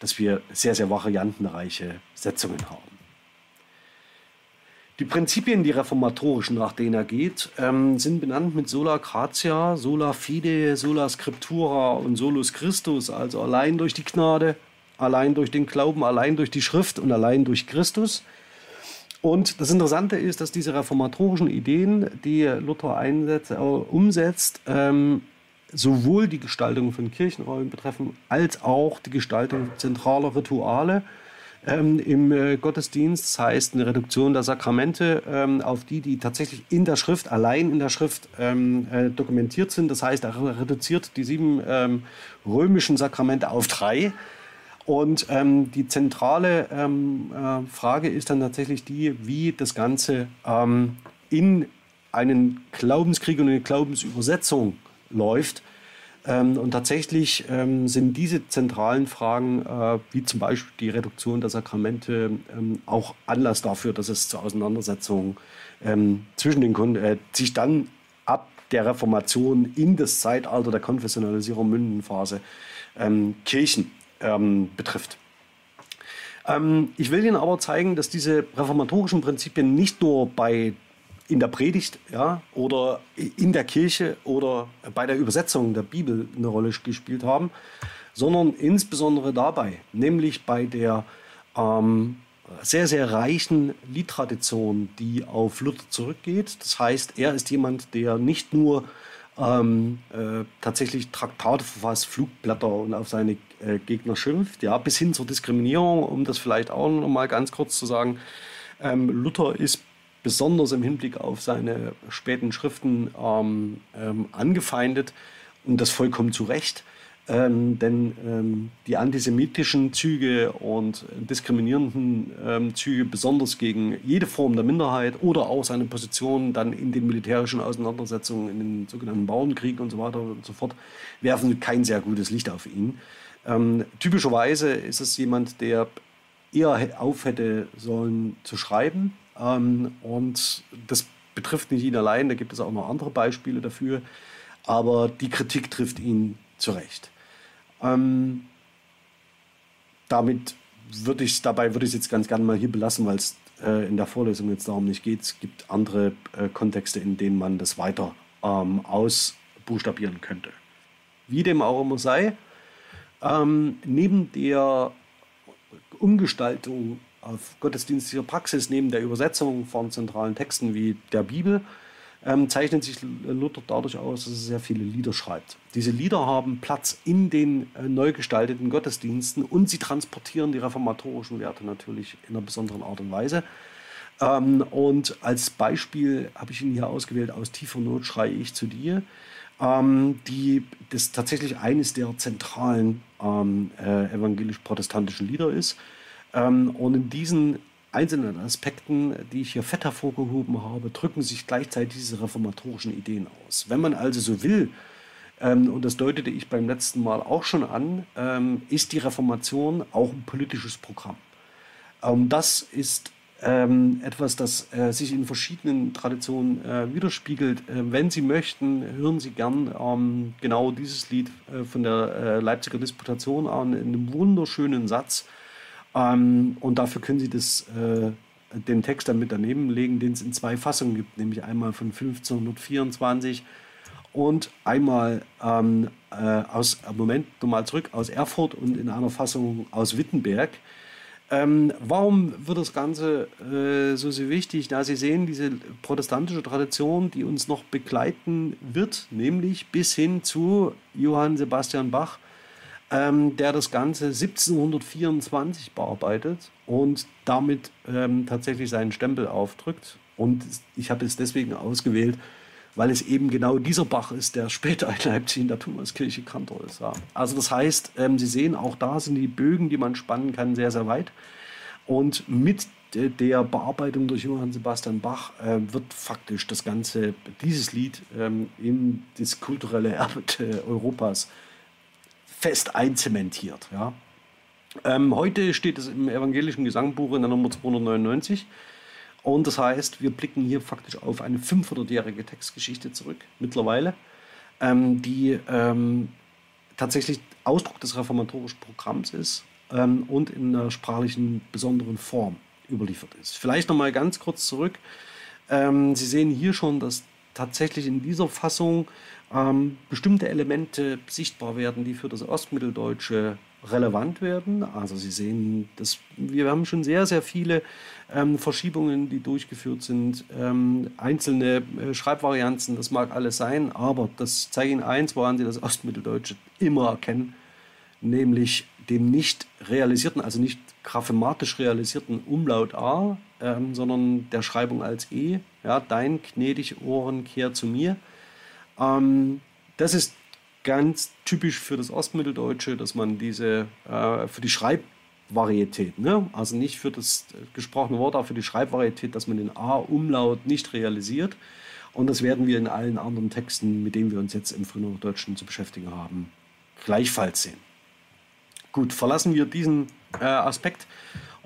[SPEAKER 1] dass wir sehr, sehr variantenreiche Setzungen haben. Die Prinzipien, die reformatorischen, nach denen er geht, ähm, sind benannt mit sola gratia, sola fide, sola scriptura und solus Christus, also allein durch die Gnade, allein durch den Glauben, allein durch die Schrift und allein durch Christus. Und das Interessante ist, dass diese reformatorischen Ideen, die Luther einsetzt, äh, umsetzt, ähm, sowohl die Gestaltung von Kirchenräumen betreffen, als auch die Gestaltung zentraler Rituale ähm, im äh, Gottesdienst. Das heißt, eine Reduktion der Sakramente ähm, auf die, die tatsächlich in der Schrift, allein in der Schrift ähm, äh, dokumentiert sind. Das heißt, er reduziert die sieben ähm, römischen Sakramente auf drei. Und ähm, die zentrale ähm, äh, Frage ist dann tatsächlich die, wie das Ganze in einen Glaubenskrieg und eine Glaubensübersetzung läuft. Ähm, und tatsächlich ähm, sind diese zentralen Fragen, äh, wie zum Beispiel die Reduktion der Sakramente, ähm, auch Anlass dafür, dass es zu Auseinandersetzungen zwischen den Kunden, äh, sich dann ab der Reformation in das Zeitalter der Konfessionalisierung Mündenphase Kirchen betrifft. ich will Ihnen aber zeigen, dass diese reformatorischen Prinzipien nicht nur bei in der Predigt ja, oder in der Kirche oder bei der Übersetzung der Bibel eine Rolle gespielt haben, sondern insbesondere dabei, nämlich bei der ähm, sehr, sehr reichen Liedtradition, die auf Luther zurückgeht. Das heißt, er ist jemand, der nicht nur ähm, äh, tatsächlich Traktate verfasst, Flugblätter und auf seine äh, Gegner schimpft, ja, bis hin zur Diskriminierung, um das vielleicht auch noch mal ganz kurz zu sagen. Ähm, Luther ist besonders im Hinblick auf seine späten Schriften ähm, ähm, angefeindet und das vollkommen zu Recht. Ähm, denn ähm, die antisemitischen Züge und diskriminierenden ähm, Züge, besonders gegen jede Form der Minderheit oder auch seine Position dann in den militärischen Auseinandersetzungen, in den sogenannten Bauernkriegen und so weiter und so fort, werfen kein sehr gutes Licht auf ihn. Ähm, typischerweise ist es jemand, der eher auf hätte sollen zu schreiben. Ähm, und das betrifft nicht ihn allein, da gibt es auch noch andere Beispiele dafür. Aber die Kritik trifft ihn zurecht. Ähm, damit würde ich dabei würde ich es jetzt ganz gerne mal hier belassen, weil es äh, in der Vorlesung jetzt darum nicht geht. Es gibt andere äh, Kontexte, in denen man das weiter ähm, ausbuchstabieren könnte. Wie dem auch immer sei, ähm, neben der Umgestaltung auf gottesdienstlicher Praxis, neben der Übersetzung von zentralen Texten wie der Bibel, ähm, zeichnet sich Luther dadurch aus, dass er sehr viele Lieder schreibt. Diese Lieder haben Platz in den äh, neu gestalteten Gottesdiensten und sie transportieren die reformatorischen Werte natürlich in einer besonderen Art und Weise. Ähm, und als Beispiel habe ich ihn hier ausgewählt, aus tiefer Not schreie ich zu dir, ähm, die das tatsächlich eines der zentralen ähm, äh, evangelisch-protestantischen Lieder ist. Ähm, und in diesen einzelnen Aspekten, die ich hier fett hervorgehoben habe, drücken sich gleichzeitig diese reformatorischen Ideen aus. Wenn man also so will, ähm, und das deutete ich beim letzten Mal auch schon an, ähm, ist die Reformation auch ein politisches Programm. Das ist etwas, das äh, sich in verschiedenen Traditionen äh, widerspiegelt. Äh, wenn Sie möchten, hören Sie gern genau dieses Lied von der Leipziger Disputation an, in einem wunderschönen Satz. Ähm, und dafür können Sie das, äh, den Text dann mit daneben legen, den es in zwei Fassungen gibt, nämlich einmal von 1524 und einmal ähm, äh, aus, Moment, nochmal zurück, aus Erfurt und in einer Fassung aus Wittenberg. Ähm, warum wird das Ganze äh, so sehr wichtig? Na, Sie sehen diese protestantische Tradition, die uns noch begleiten wird, nämlich bis hin zu Johann Sebastian Bach, ähm, der das Ganze 1724 bearbeitet und damit ähm, tatsächlich seinen Stempel aufdrückt. Und ich habe es deswegen ausgewählt, weil es eben genau dieser Bach ist, der später in Leipzig in der Thomaskirche Kantor ist. Also das heißt, ähm, Sie sehen, auch da sind die Bögen, die man spannen kann, sehr, sehr weit. Und mit der Bearbeitung durch Johann Sebastian Bach äh, wird faktisch das ganze, dieses Lied ähm, in das kulturelle Erbe Europas fest einzementiert. Ja. Ähm, heute steht es im evangelischen Gesangbuch in der Nummer 299. Und das heißt, wir blicken hier faktisch auf eine 500-jährige Textgeschichte zurück, mittlerweile, ähm, die ähm, tatsächlich Ausdruck des reformatorischen Programms ist ähm, und in einer sprachlichen besonderen Form überliefert ist. Vielleicht noch mal ganz kurz zurück. Ähm, Sie sehen hier schon, dass tatsächlich in dieser Fassung ähm, bestimmte Elemente sichtbar werden, die für das Ostmitteldeutsche relevant werden. Also Sie sehen, dass wir haben schon sehr, sehr viele ähm, Verschiebungen, die durchgeführt sind, ähm, einzelne äh, Schreibvarianzen, das mag alles sein, aber das zeige Ihnen eins, woran Sie das Ostmitteldeutsche immer erkennen, nämlich dem nicht realisierten, also nicht graphematisch realisierten Umlaut A, ähm, sondern der Schreibung als E. Ja, dein gnädig Ohren kehr zu mir. Ähm, das ist ganz typisch für das Ostmitteldeutsche, dass man diese äh, für die Schreibvarietät, ne? also nicht für das gesprochene Wort, aber für die Schreibvarietät, dass man den A-Umlaut nicht realisiert. Und das werden wir in allen anderen Texten, mit denen wir uns jetzt im Frühdeutschen zu beschäftigen haben, gleichfalls sehen. Gut, verlassen wir diesen äh, Aspekt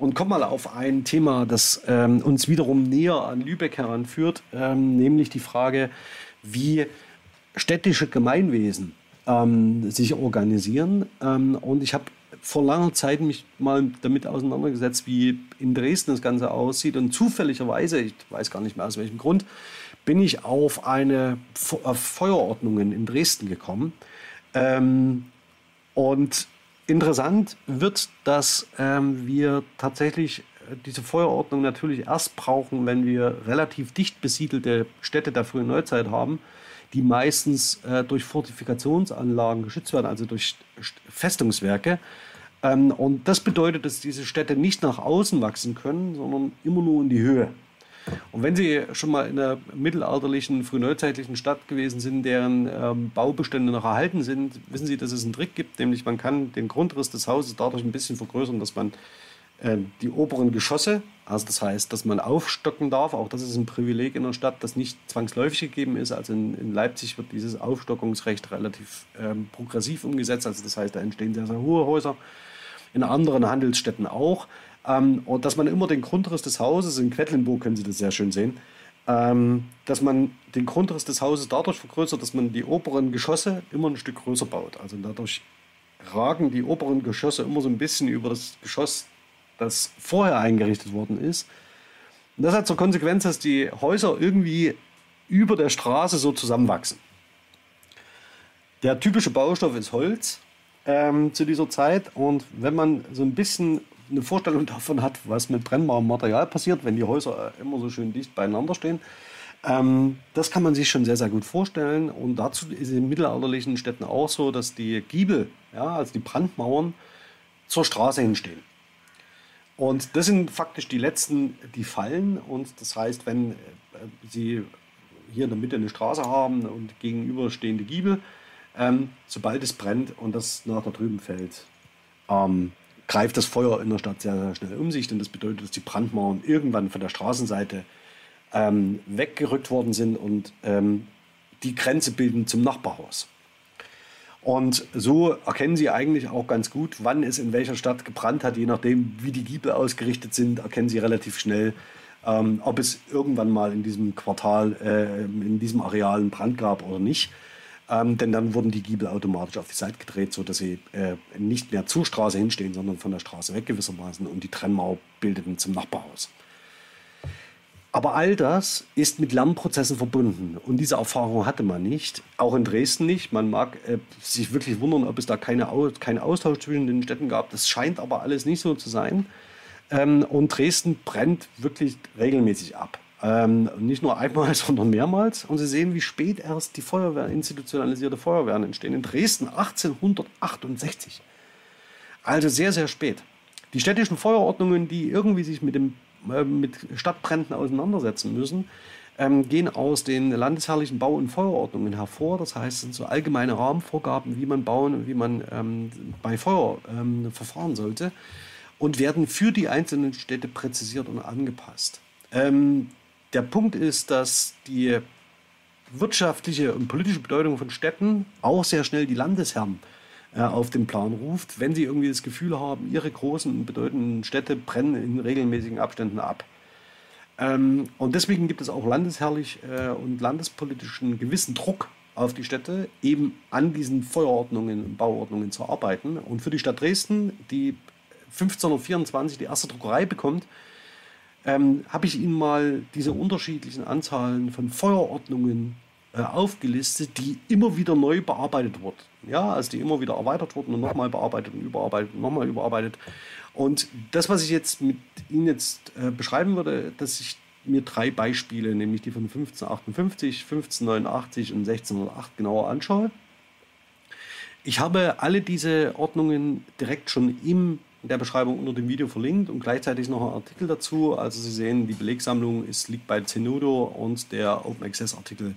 [SPEAKER 1] und kommen mal auf ein Thema, das ähm, uns wiederum näher an Lübeck heranführt, ähm, nämlich die Frage, wie städtische Gemeinwesen ähm, sich organisieren. Ähm, und ich habe vor langer Zeit mich mal damit auseinandergesetzt, wie in Dresden das Ganze aussieht. Und zufälligerweise, ich weiß gar nicht mehr aus welchem Grund, bin ich auf eine auf Feuerordnungen in Dresden gekommen. Ähm, und interessant wird, dass ähm, wir tatsächlich äh, diese Feuerordnung natürlich erst brauchen, wenn wir relativ dicht besiedelte Städte der frühen Neuzeit haben die meistens äh, durch Fortifikationsanlagen geschützt werden, also durch Festungswerke. Ähm, und das bedeutet, dass diese Städte nicht nach außen wachsen können, sondern immer nur in die Höhe. Und wenn Sie schon mal in einer mittelalterlichen, frühneuzeitlichen Stadt gewesen sind, deren ähm, Baubestände noch erhalten sind, wissen Sie, dass es einen Trick gibt, nämlich man kann den Grundriss des Hauses dadurch ein bisschen vergrößern, dass man äh, die oberen Geschosse, also das heißt, dass man aufstocken darf, auch das ist ein Privileg in der Stadt, das nicht zwangsläufig gegeben ist. Also in, in Leipzig wird dieses Aufstockungsrecht relativ ähm, progressiv umgesetzt, also das heißt, da entstehen sehr, sehr hohe Häuser. In anderen Handelsstädten auch. Ähm, und dass man immer den Grundriss des Hauses, in Quedlinburg können Sie das sehr schön sehen, ähm, dass man den Grundriss des Hauses dadurch vergrößert, dass man die oberen Geschosse immer ein Stück größer baut. Also dadurch ragen die oberen Geschosse immer so ein bisschen über das Geschoss, das vorher eingerichtet worden ist. Und das hat zur Konsequenz, dass die Häuser irgendwie über der Straße so zusammenwachsen. Der typische Baustoff ist Holz ähm, zu dieser Zeit. Und wenn man so ein bisschen eine Vorstellung davon hat, was mit brennbarem Material passiert, wenn die Häuser immer so schön dicht beieinander stehen. Ähm, das kann man sich schon sehr, sehr gut vorstellen. Und dazu ist es in mittelalterlichen Städten auch so, dass die Giebel, ja, also die Brandmauern, zur Straße hinstehen. Und das sind faktisch die letzten, die fallen. Und das heißt, wenn äh, Sie hier in der Mitte eine Straße haben und gegenüberstehende Giebel, ähm, sobald es brennt und das nach da drüben fällt, ähm, greift das Feuer in der Stadt sehr, sehr schnell um sich. Denn das bedeutet, dass die Brandmauern irgendwann von der Straßenseite ähm, weggerückt worden sind und ähm, die Grenze bilden zum Nachbarhaus. Und so erkennen Sie eigentlich auch ganz gut, wann es in welcher Stadt gebrannt hat. Je nachdem, wie die Giebel ausgerichtet sind, erkennen Sie relativ schnell, ähm, ob es irgendwann mal in diesem Quartal, äh, in diesem Areal einen Brand gab oder nicht. Ähm, denn dann wurden die Giebel automatisch auf die Seite gedreht, sodass sie äh, nicht mehr zur Straße hinstehen, sondern von der Straße weg gewissermaßen und die Trennmauer bildeten zum Nachbarhaus. Aber all das ist mit Lernprozessen verbunden und diese Erfahrung hatte man nicht, auch in Dresden nicht. Man mag äh, sich wirklich wundern, ob es da keine, keinen Austausch zwischen den Städten gab. Das scheint aber alles nicht so zu sein. Ähm, und Dresden brennt wirklich regelmäßig ab. Ähm, nicht nur einmal, [laughs] sondern mehrmals. Und Sie sehen, wie spät erst die Feuerwehr, institutionalisierte Feuerwehren entstehen. In Dresden 1868. Also sehr, sehr spät. Die städtischen Feuerordnungen, die irgendwie sich mit, dem, äh, mit Stadtbränden auseinandersetzen müssen, ähm, gehen aus den landesherrlichen Bau- und Feuerordnungen hervor. Das heißt, es sind so allgemeine Rahmenvorgaben, wie man bauen und wie man ähm, bei Feuer ähm, verfahren sollte und werden für die einzelnen Städte präzisiert und angepasst. Der Punkt ist, dass die wirtschaftliche und politische Bedeutung von Städten auch sehr schnell die Landesherren äh, auf den Plan ruft, wenn sie irgendwie das Gefühl haben, ihre großen und bedeutenden Städte brennen in regelmäßigen Abständen ab. Ähm, und deswegen gibt es auch landesherrlich äh, und landespolitischen gewissen Druck auf die Städte, eben an diesen Feuerordnungen und Bauordnungen zu arbeiten. Und für die Stadt Dresden, die 1524 die erste Druckerei bekommt, ähm, habe ich Ihnen mal diese unterschiedlichen Anzahlen von Feuerordnungen äh, aufgelistet, die immer wieder neu bearbeitet wurden. Ja, also die immer wieder erweitert wurden und nochmal bearbeitet und überarbeitet und nochmal überarbeitet. Und das, was ich jetzt mit Ihnen jetzt äh, beschreiben würde, dass ich mir drei Beispiele, nämlich die von 1558, 1589 und 1608 genauer anschaue. Ich habe alle diese Ordnungen direkt schon im in der Beschreibung unter dem Video verlinkt und gleichzeitig noch ein Artikel dazu. Also Sie sehen, die Belegsammlung ist, liegt bei Zenodo und der Open Access Artikel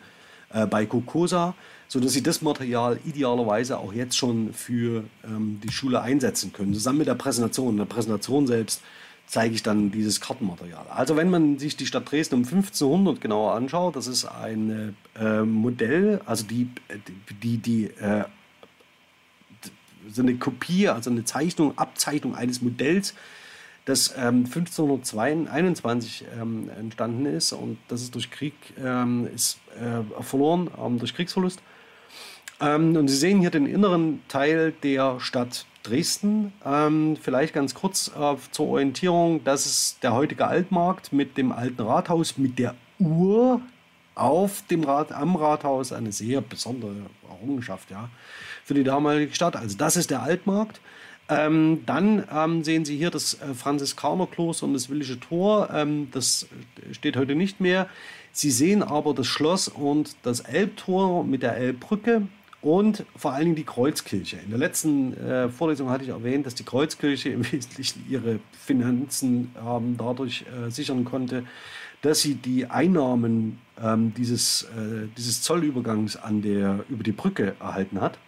[SPEAKER 1] äh, bei Cocosa, sodass Sie das Material idealerweise auch jetzt schon für ähm, die Schule einsetzen können, zusammen mit der Präsentation. In der Präsentation selbst zeige ich dann dieses Kartenmaterial. Also wenn man sich die Stadt Dresden um 1500 genauer anschaut, das ist ein äh, Modell, also die, die, die äh, so eine Kopie, also eine Zeichnung, Abzeichnung eines Modells, das ähm, 1521 ähm, entstanden ist und das ist durch Krieg ähm, ist, äh, verloren, ähm, durch Kriegsverlust. Ähm, und Sie sehen hier den inneren Teil der Stadt Dresden. Ähm, vielleicht ganz kurz äh, zur Orientierung. Das ist der heutige Altmarkt mit dem alten Rathaus, mit der Uhr auf dem Rad, am Rathaus. Eine sehr besondere Errungenschaft, ja für die damalige Stadt. Also das ist der Altmarkt. Ähm, dann ähm, sehen Sie hier das äh, Franziskanerkloster und das Willische Tor. Ähm, das steht heute nicht mehr. Sie sehen aber das Schloss und das Elbtor mit der Elbbrücke und vor allen Dingen die Kreuzkirche. In der letzten äh, Vorlesung hatte ich erwähnt, dass die Kreuzkirche im [laughs] Wesentlichen ihre Finanzen ähm, dadurch äh, sichern konnte, dass sie die Einnahmen ähm, dieses, äh, dieses Zollübergangs an der, über die Brücke erhalten hat.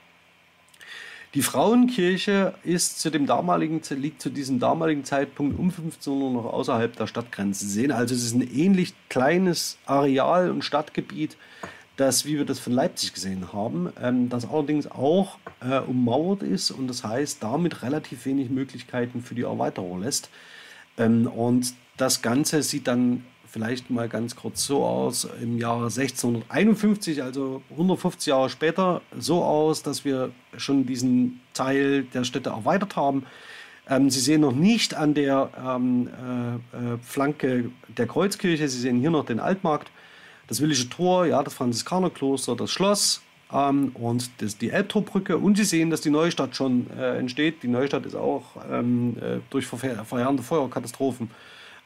[SPEAKER 1] Die Frauenkirche ist zu dem damaligen, liegt zu diesem damaligen Zeitpunkt um 1500 noch außerhalb der Stadtgrenze. Sie sehen also, es ist ein ähnlich kleines Areal und Stadtgebiet, das, wie wir das von Leipzig gesehen haben, ähm, das allerdings auch äh, ummauert ist und das heißt, damit relativ wenig Möglichkeiten für die Erweiterung lässt. Ähm, und das Ganze sieht dann vielleicht mal ganz kurz so aus, im Jahre 1651, also 150 Jahre später, so aus, dass wir schon diesen Teil der Städte erweitert haben. Ähm, Sie sehen noch nicht an der ähm, äh, äh, Flanke der Kreuzkirche, Sie sehen hier noch den Altmarkt das Willische Tor, ja, das Franziskanerkloster, das Schloss ähm, und das, die Elbtorbrücke. Und Sie sehen, dass die Neustadt schon äh, entsteht. Die Neustadt ist auch ähm, äh, durch verheerende Feuerkatastrophen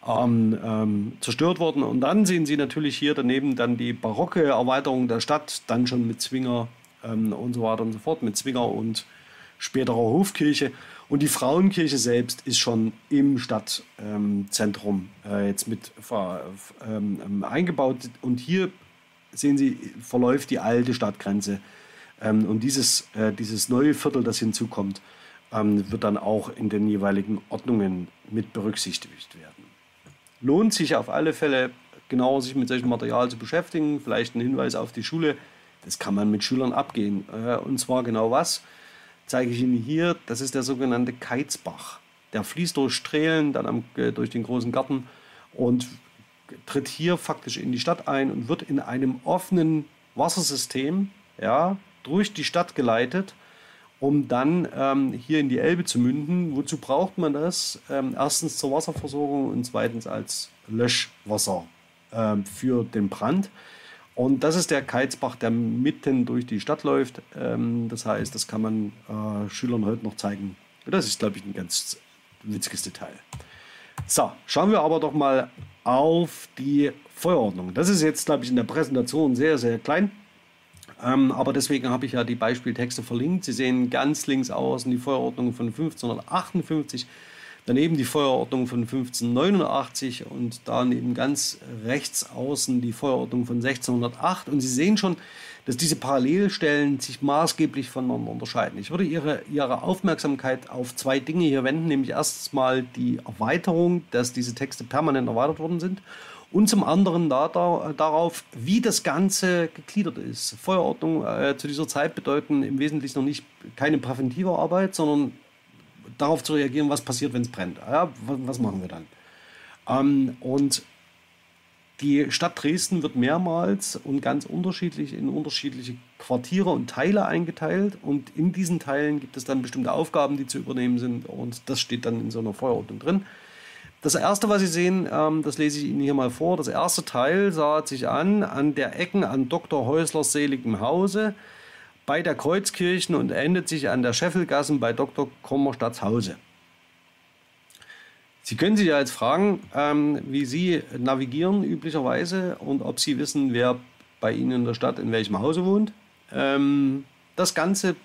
[SPEAKER 1] ähm, ähm, zerstört worden. Und dann sehen Sie natürlich hier daneben dann die barocke Erweiterung der Stadt, dann schon mit Zwinger ähm, und so weiter und so fort, mit Zwinger und späterer Hofkirche. Und die Frauenkirche selbst ist schon im Stadtzentrum äh, jetzt mit ähm, eingebaut. Und hier sehen Sie, verläuft die alte Stadtgrenze. Ähm, und dieses, äh, dieses neue Viertel, das hinzukommt, ähm, wird dann auch in den jeweiligen Ordnungen mit berücksichtigt werden. Lohnt sich auf alle Fälle, genauer sich mit solchem Material zu beschäftigen. Vielleicht ein Hinweis auf die Schule. Das kann man mit Schülern abgehen. Äh, und zwar genau was? zeige ich Ihnen hier, das ist der sogenannte Keizbach. Der fließt durch Strehlen, dann am, äh, durch den großen Garten und tritt hier faktisch in die Stadt ein und wird in einem offenen Wassersystem ja, durch die Stadt geleitet, um dann ähm, hier in die Elbe zu münden. Wozu braucht man das? Ähm, erstens zur Wasserversorgung und zweitens als Löschwasser äh, für den Brand. Und das ist der Keizbach, der mitten durch die Stadt läuft. Ähm, das heißt, das kann man äh, Schülern heute noch zeigen. Das ist, glaube ich, ein ganz witziges Detail. So, schauen wir aber doch mal auf die Feuerordnung. Das ist jetzt, glaube ich, in der Präsentation sehr, sehr klein. Ähm, aber deswegen habe ich ja die Beispieltexte verlinkt. Sie sehen ganz links außen die Feuerordnung von 1558 Daneben die Feuerordnung von 1589 und daneben ganz rechts außen die Feuerordnung von 1608. Und Sie sehen schon, dass diese Parallelstellen sich maßgeblich voneinander unterscheiden. Ich würde Ihre, Ihre Aufmerksamkeit auf zwei Dinge hier wenden, nämlich erstens mal die Erweiterung, dass diese Texte permanent erweitert worden sind und zum anderen da, da, darauf, wie das Ganze gegliedert ist. Feuerordnung äh, zu dieser Zeit bedeuten im Wesentlichen noch nicht keine präventive Arbeit, sondern darauf zu reagieren, was passiert, wenn es brennt. Ja, was machen wir dann? Ähm, und die Stadt Dresden wird mehrmals und ganz unterschiedlich in unterschiedliche Quartiere und Teile eingeteilt. Und in diesen Teilen gibt es dann bestimmte Aufgaben, die zu übernehmen sind. Und das steht dann in so einer Feuerordnung drin. Das erste, was Sie sehen, ähm, das lese ich Ihnen hier mal vor. Das erste Teil sah sich an, an der Ecken an Dr. Häuslers seligem Hause bei der Kreuzkirchen und endet sich an der Scheffelgassen bei Dr. Kommerstadts Hause. Sie können sich ja jetzt fragen, ähm, wie Sie navigieren üblicherweise und ob Sie wissen, wer bei Ihnen in der Stadt in welchem Hause wohnt. Ähm, das Ganze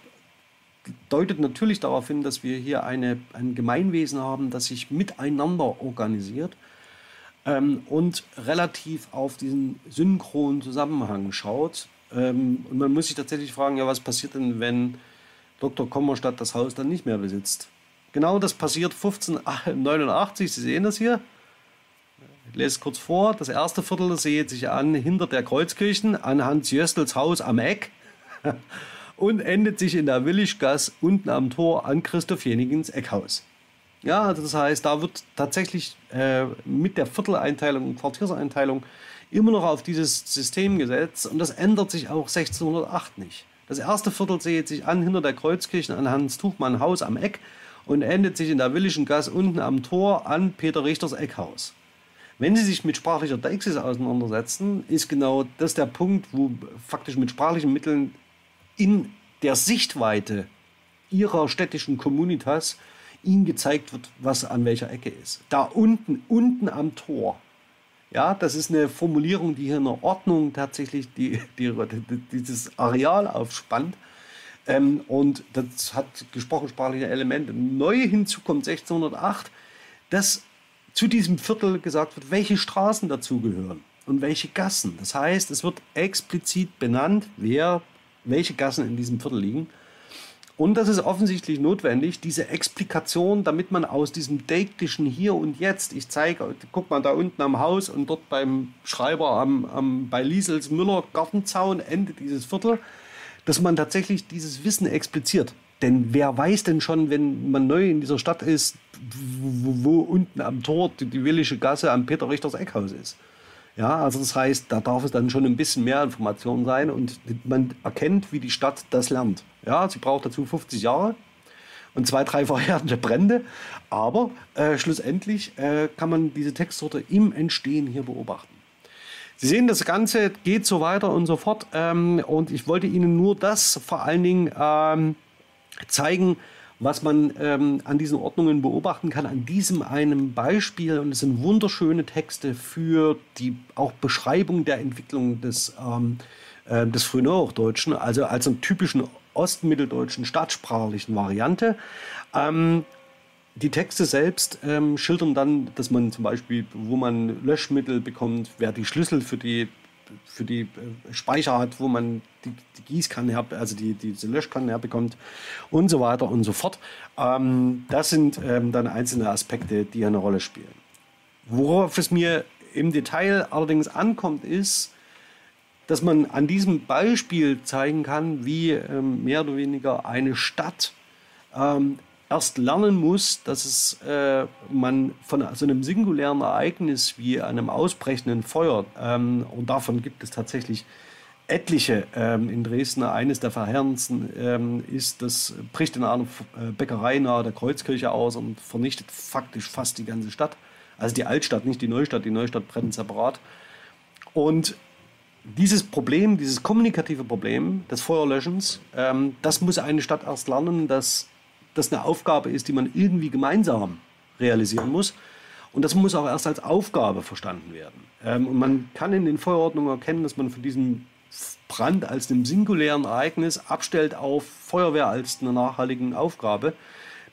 [SPEAKER 1] deutet natürlich darauf hin, dass wir hier eine, ein Gemeinwesen haben, das sich miteinander organisiert ähm, und relativ auf diesen synchronen Zusammenhang schaut. Ähm, und man muss sich tatsächlich fragen, ja, was passiert denn, wenn Dr. Kommerstadt das Haus dann nicht mehr besitzt? Genau das passiert 1589, [laughs] Sie sehen das hier. Ich lese es kurz vor. Das erste Viertel sieht sich an hinter der Kreuzkirchen an Hans Jöstels Haus am Eck [laughs] und endet sich in der Williggasse unten am Tor an Christoph Jenigens Eckhaus. Ja, also das heißt, da wird tatsächlich äh, mit der Vierteleinteilung und Quartierseinteilung immer noch auf dieses System gesetzt und das ändert sich auch 1608 nicht. Das erste Viertel sieht sich an hinter der Kreuzkirche an Hans Tuchmann Haus am Eck und endet sich in der Willischen Gasse unten am Tor an Peter Richters Eckhaus. Wenn Sie sich mit sprachlicher Deixis auseinandersetzen, ist genau das der Punkt, wo faktisch mit sprachlichen Mitteln in der Sichtweite Ihrer städtischen Communitas Ihnen gezeigt wird, was an welcher Ecke ist. Da unten, unten am Tor, ja, das ist eine Formulierung, die hier eine Ordnung tatsächlich die, die, dieses Areal aufspannt. Ähm, und das hat gesprochensprachliche Elemente. Neu hinzu kommt 1608, dass zu diesem Viertel gesagt wird, welche Straßen dazugehören und welche Gassen. Das heißt, es wird explizit benannt, wer, welche Gassen in diesem Viertel liegen. Und das ist offensichtlich notwendig, diese Explikation, damit man aus diesem dektischen Hier und Jetzt, ich zeige, guck mal da unten am Haus und dort beim Schreiber am, am, bei Liesels Müller Gartenzaun, Ende dieses Viertel, dass man tatsächlich dieses Wissen expliziert. Denn wer weiß denn schon, wenn man neu in dieser Stadt ist, wo, wo unten am Tor die, die Willische Gasse am Peter Richters Eckhaus ist? Ja, also das heißt, da darf es dann schon ein bisschen mehr Information sein und man erkennt, wie die Stadt das lernt. Ja, sie braucht dazu 50 Jahre und zwei, drei verheerende Brände, aber äh, schlussendlich äh, kann man diese Textsorte im Entstehen hier beobachten. Sie sehen, das Ganze geht so weiter und so fort ähm, und ich wollte Ihnen nur das vor allen Dingen ähm, zeigen, was man ähm, an diesen Ordnungen beobachten kann, an diesem einem Beispiel. Und es sind wunderschöne Texte für die auch Beschreibung der Entwicklung des, ähm, äh, des frühen Hochdeutschen, also als einer typischen ostmitteldeutschen stadtsprachlichen Variante. Ähm, die Texte selbst ähm, schildern dann, dass man zum Beispiel, wo man Löschmittel bekommt, wer die Schlüssel für die für die äh, Speicher hat, wo man die, die Gießkanne her, also die, diese Löschkanne herbekommt und so weiter und so fort. Ähm, das sind ähm, dann einzelne Aspekte, die eine Rolle spielen. Worauf es mir im Detail allerdings ankommt, ist, dass man an diesem Beispiel zeigen kann, wie ähm, mehr oder weniger eine Stadt ähm, erst lernen muss, dass es, äh, man von so einem singulären Ereignis wie einem ausbrechenden Feuer, ähm, und davon gibt es tatsächlich etliche ähm, in Dresden. Eines der verheerendsten ähm, ist, das bricht in einer äh, Bäckerei nahe der Kreuzkirche aus und vernichtet faktisch fast die ganze Stadt. Also die Altstadt, nicht die Neustadt. Die Neustadt brennt separat. Und dieses Problem, dieses kommunikative Problem des Feuerlöschens, ähm, das muss eine Stadt erst lernen, dass das eine Aufgabe ist, die man irgendwie gemeinsam realisieren muss. Und das muss auch erst als Aufgabe verstanden werden. Ähm, und man kann in den Feuerordnungen erkennen, dass man von diesem Brand als einem singulären Ereignis abstellt auf Feuerwehr als eine nachhaltige Aufgabe.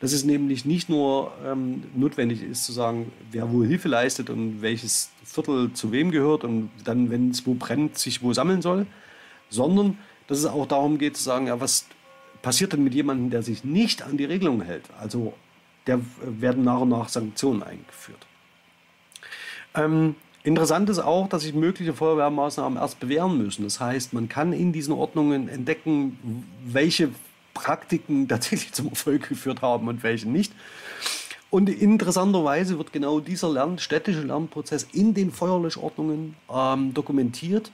[SPEAKER 1] Dass es nämlich nicht nur ähm, notwendig ist zu sagen, wer wo Hilfe leistet und welches Viertel zu wem gehört und dann, wenn es wo brennt, sich wo sammeln soll, sondern dass es auch darum geht zu sagen, ja, was passiert denn mit jemandem, der sich nicht an die Regelungen hält? Also der werden nach und nach Sanktionen eingeführt. Ähm, interessant ist auch, dass sich mögliche Feuerwehrmaßnahmen erst bewähren müssen. Das heißt, man kann in diesen Ordnungen entdecken, welche Praktiken [laughs] tatsächlich zum Erfolg geführt haben und welche nicht. Und interessanterweise wird genau dieser Lern städtische Lernprozess in den Feuerlöschordnungen ähm, dokumentiert.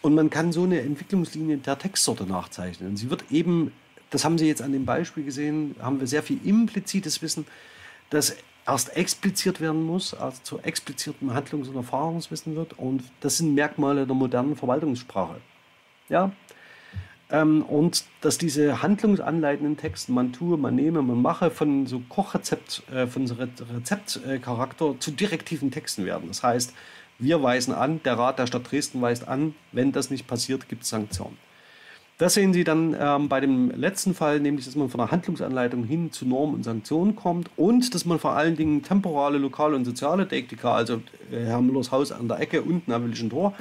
[SPEAKER 1] Und man kann so eine Entwicklungslinie der Textsorte nachzeichnen. Sie wird eben das haben Sie jetzt an dem Beispiel gesehen, haben wir sehr viel implizites Wissen, das erst expliziert werden muss, also zu expliziertem Handlungs- und Erfahrungswissen wird. Und das sind Merkmale der modernen Verwaltungssprache. Ja? Ähm, und dass diese handlungsanleitenden Texte, man tue, man nehme, man mache, von so Kochrezept, äh, von so Rezeptcharakter zu direktiven Texten werden. Das heißt, wir weisen an, der Rat der Stadt Dresden weist an, wenn das nicht passiert, gibt es Sanktionen. Das sehen Sie dann ähm, bei dem letzten Fall, nämlich dass man von der Handlungsanleitung hin zu Normen und Sanktionen kommt und dass man vor allen Dingen temporale, lokale und soziale Deiktika, also äh, Herr Müllers Haus an der Ecke unten am Willischen Tor,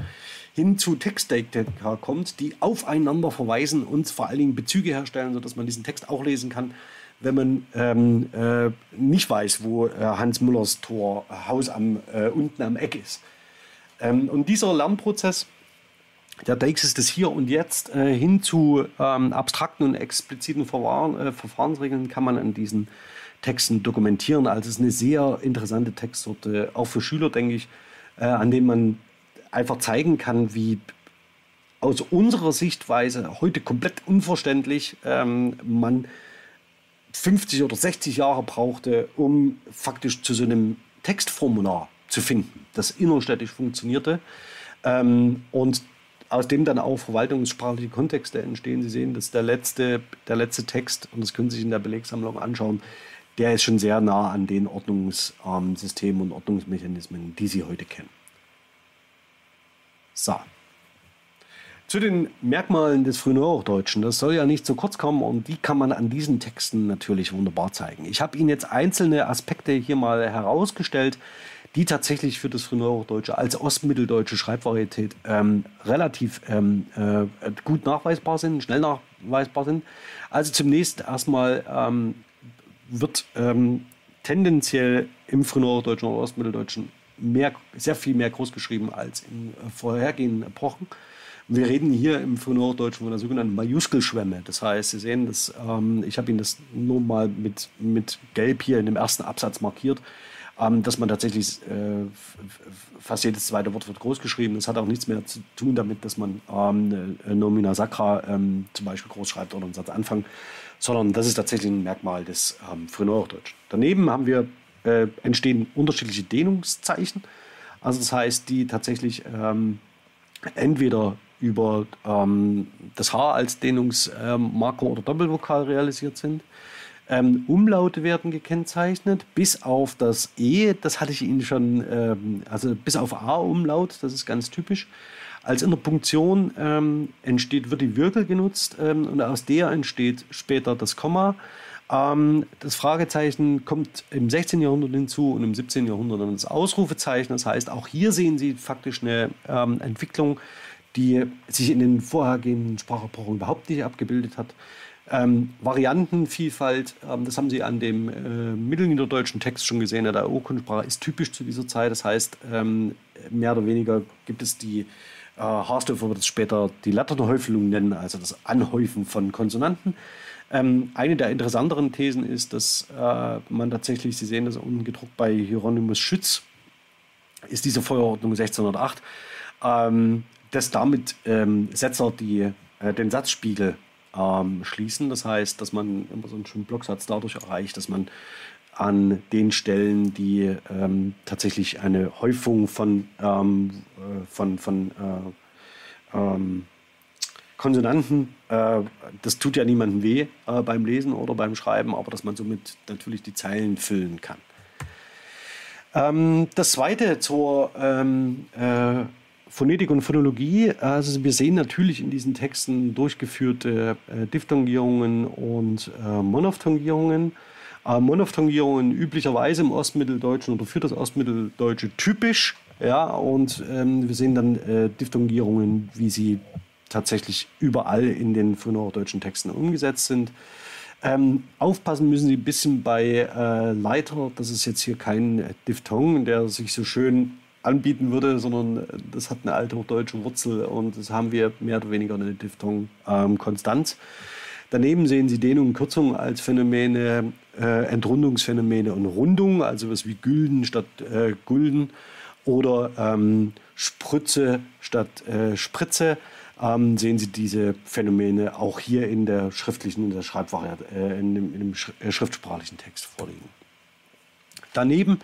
[SPEAKER 1] hin zu Textdeiktika kommt, die aufeinander verweisen und vor allen Dingen Bezüge herstellen, sodass man diesen Text auch lesen kann, wenn man ähm, äh, nicht weiß, wo äh, Hans Müllers Tor, Haus am, äh, unten am Eck ist. Ähm, und dieser Lernprozess der Deixis des Hier und Jetzt äh, hin zu ähm, abstrakten und expliziten Verfahren, äh, Verfahrensregeln kann man an diesen Texten dokumentieren. Also es ist eine sehr interessante Textsorte, auch für Schüler, denke ich, äh, an denen man einfach zeigen kann, wie aus unserer Sichtweise heute komplett unverständlich ähm, man 50 oder 60 Jahre brauchte, um faktisch zu so einem Textformular zu finden, das innerstädtisch funktionierte. Ähm, und aus dem dann auch verwaltungssprachliche Kontexte entstehen. Sie sehen, dass der letzte, der letzte Text, und das können Sie sich in der Belegsammlung anschauen, der ist schon sehr nah an den Ordnungssystemen und Ordnungsmechanismen, die Sie heute kennen. So. Zu den Merkmalen des frühen Hochdeutschen, das soll ja nicht zu kurz kommen und die kann man an diesen Texten natürlich wunderbar zeigen. Ich habe Ihnen jetzt einzelne Aspekte hier mal herausgestellt, die tatsächlich für das Frühneuhochdeutsche als ostmitteldeutsche Schreibvarietät ähm, relativ ähm, äh, gut nachweisbar sind, schnell nachweisbar sind. Also zunächst erstmal ähm, wird ähm, tendenziell im Frühneuhochdeutschen oder Ostmitteldeutschen mehr, sehr viel mehr groß geschrieben als in äh, vorhergehenden Epochen. Wir reden hier im Frühnorddeutschen von der sogenannten Majuskelschwemme. Das heißt, Sie sehen, dass, ähm, ich habe Ihnen das nur mal mit, mit Gelb hier in dem ersten Absatz markiert, ähm, dass man tatsächlich äh, fast jedes zweite Wort wird groß geschrieben. Das hat auch nichts mehr zu tun damit, dass man ähm, Nomina Sacra ähm, zum Beispiel groß schreibt oder einen Satzanfang, sondern das ist tatsächlich ein Merkmal des ähm, Frühnorddeutschen. Daneben haben wir, äh, entstehen unterschiedliche Dehnungszeichen. Also das heißt, die tatsächlich ähm, entweder über ähm, das H als Dehnungsmarker oder Doppelvokal realisiert sind. Ähm, Umlaute werden gekennzeichnet, bis auf das E, das hatte ich Ihnen schon, ähm, also bis auf A-Umlaut, das ist ganz typisch. Als Interpunktion ähm, entsteht, wird die Wirkel genutzt ähm, und aus der entsteht später das Komma. Ähm, das Fragezeichen kommt im 16. Jahrhundert hinzu und im 17. Jahrhundert dann das Ausrufezeichen. Das heißt, auch hier sehen Sie faktisch eine ähm, Entwicklung die sich in den vorhergehenden Sprachepochen überhaupt nicht abgebildet hat. Ähm, Variantenvielfalt, ähm, das haben Sie an dem äh, mittelniederdeutschen Text schon gesehen. Der Urkundensprache ist typisch zu dieser Zeit. Das heißt, ähm, mehr oder weniger gibt es die, äh, Harsdorfer wird es später die Latternhäufelung nennen, also das Anhäufen von Konsonanten. Ähm, eine der interessanteren Thesen ist, dass äh, man tatsächlich, Sie sehen das unten gedruckt bei Hieronymus Schütz, ist diese Feuerordnung 1608, ähm, dass damit ähm, Setzer die, äh, den Satzspiegel ähm, schließen. Das heißt, dass man immer so einen schönen Blocksatz dadurch erreicht, dass man an den Stellen, die ähm, tatsächlich eine Häufung von, ähm, äh, von, von äh, ähm, Konsonanten, äh, das tut ja niemandem weh äh, beim Lesen oder beim Schreiben, aber dass man somit natürlich die Zeilen füllen kann. Ähm, das zweite zur ähm, äh, Phonetik und Phonologie, also wir sehen natürlich in diesen Texten durchgeführte äh, Diphthongierungen und äh, Monophthongierungen. Äh, Monophthongierungen üblicherweise im Ostmitteldeutschen oder für das Ostmitteldeutsche typisch. Ja, und ähm, wir sehen dann äh, Diphthongierungen, wie sie tatsächlich überall in den frühnorddeutschen Texten umgesetzt sind. Ähm, aufpassen müssen Sie ein bisschen bei äh, Leiter. Das ist jetzt hier kein Diphthong, der sich so schön anbieten würde, sondern das hat eine alte hochdeutsche Wurzel und das haben wir mehr oder weniger eine Diphthong ähm, konstant. Daneben sehen Sie Dehnung und Kürzung als Phänomene, äh, Entrundungsphänomene und Rundung, also was wie Gülden statt äh, Gulden oder ähm, Sprütze statt äh, Spritze. Ähm, sehen Sie diese Phänomene auch hier in der schriftlichen, in der Schreibvariante, äh, in, dem, in dem äh, schriftsprachlichen Text vorliegen. Daneben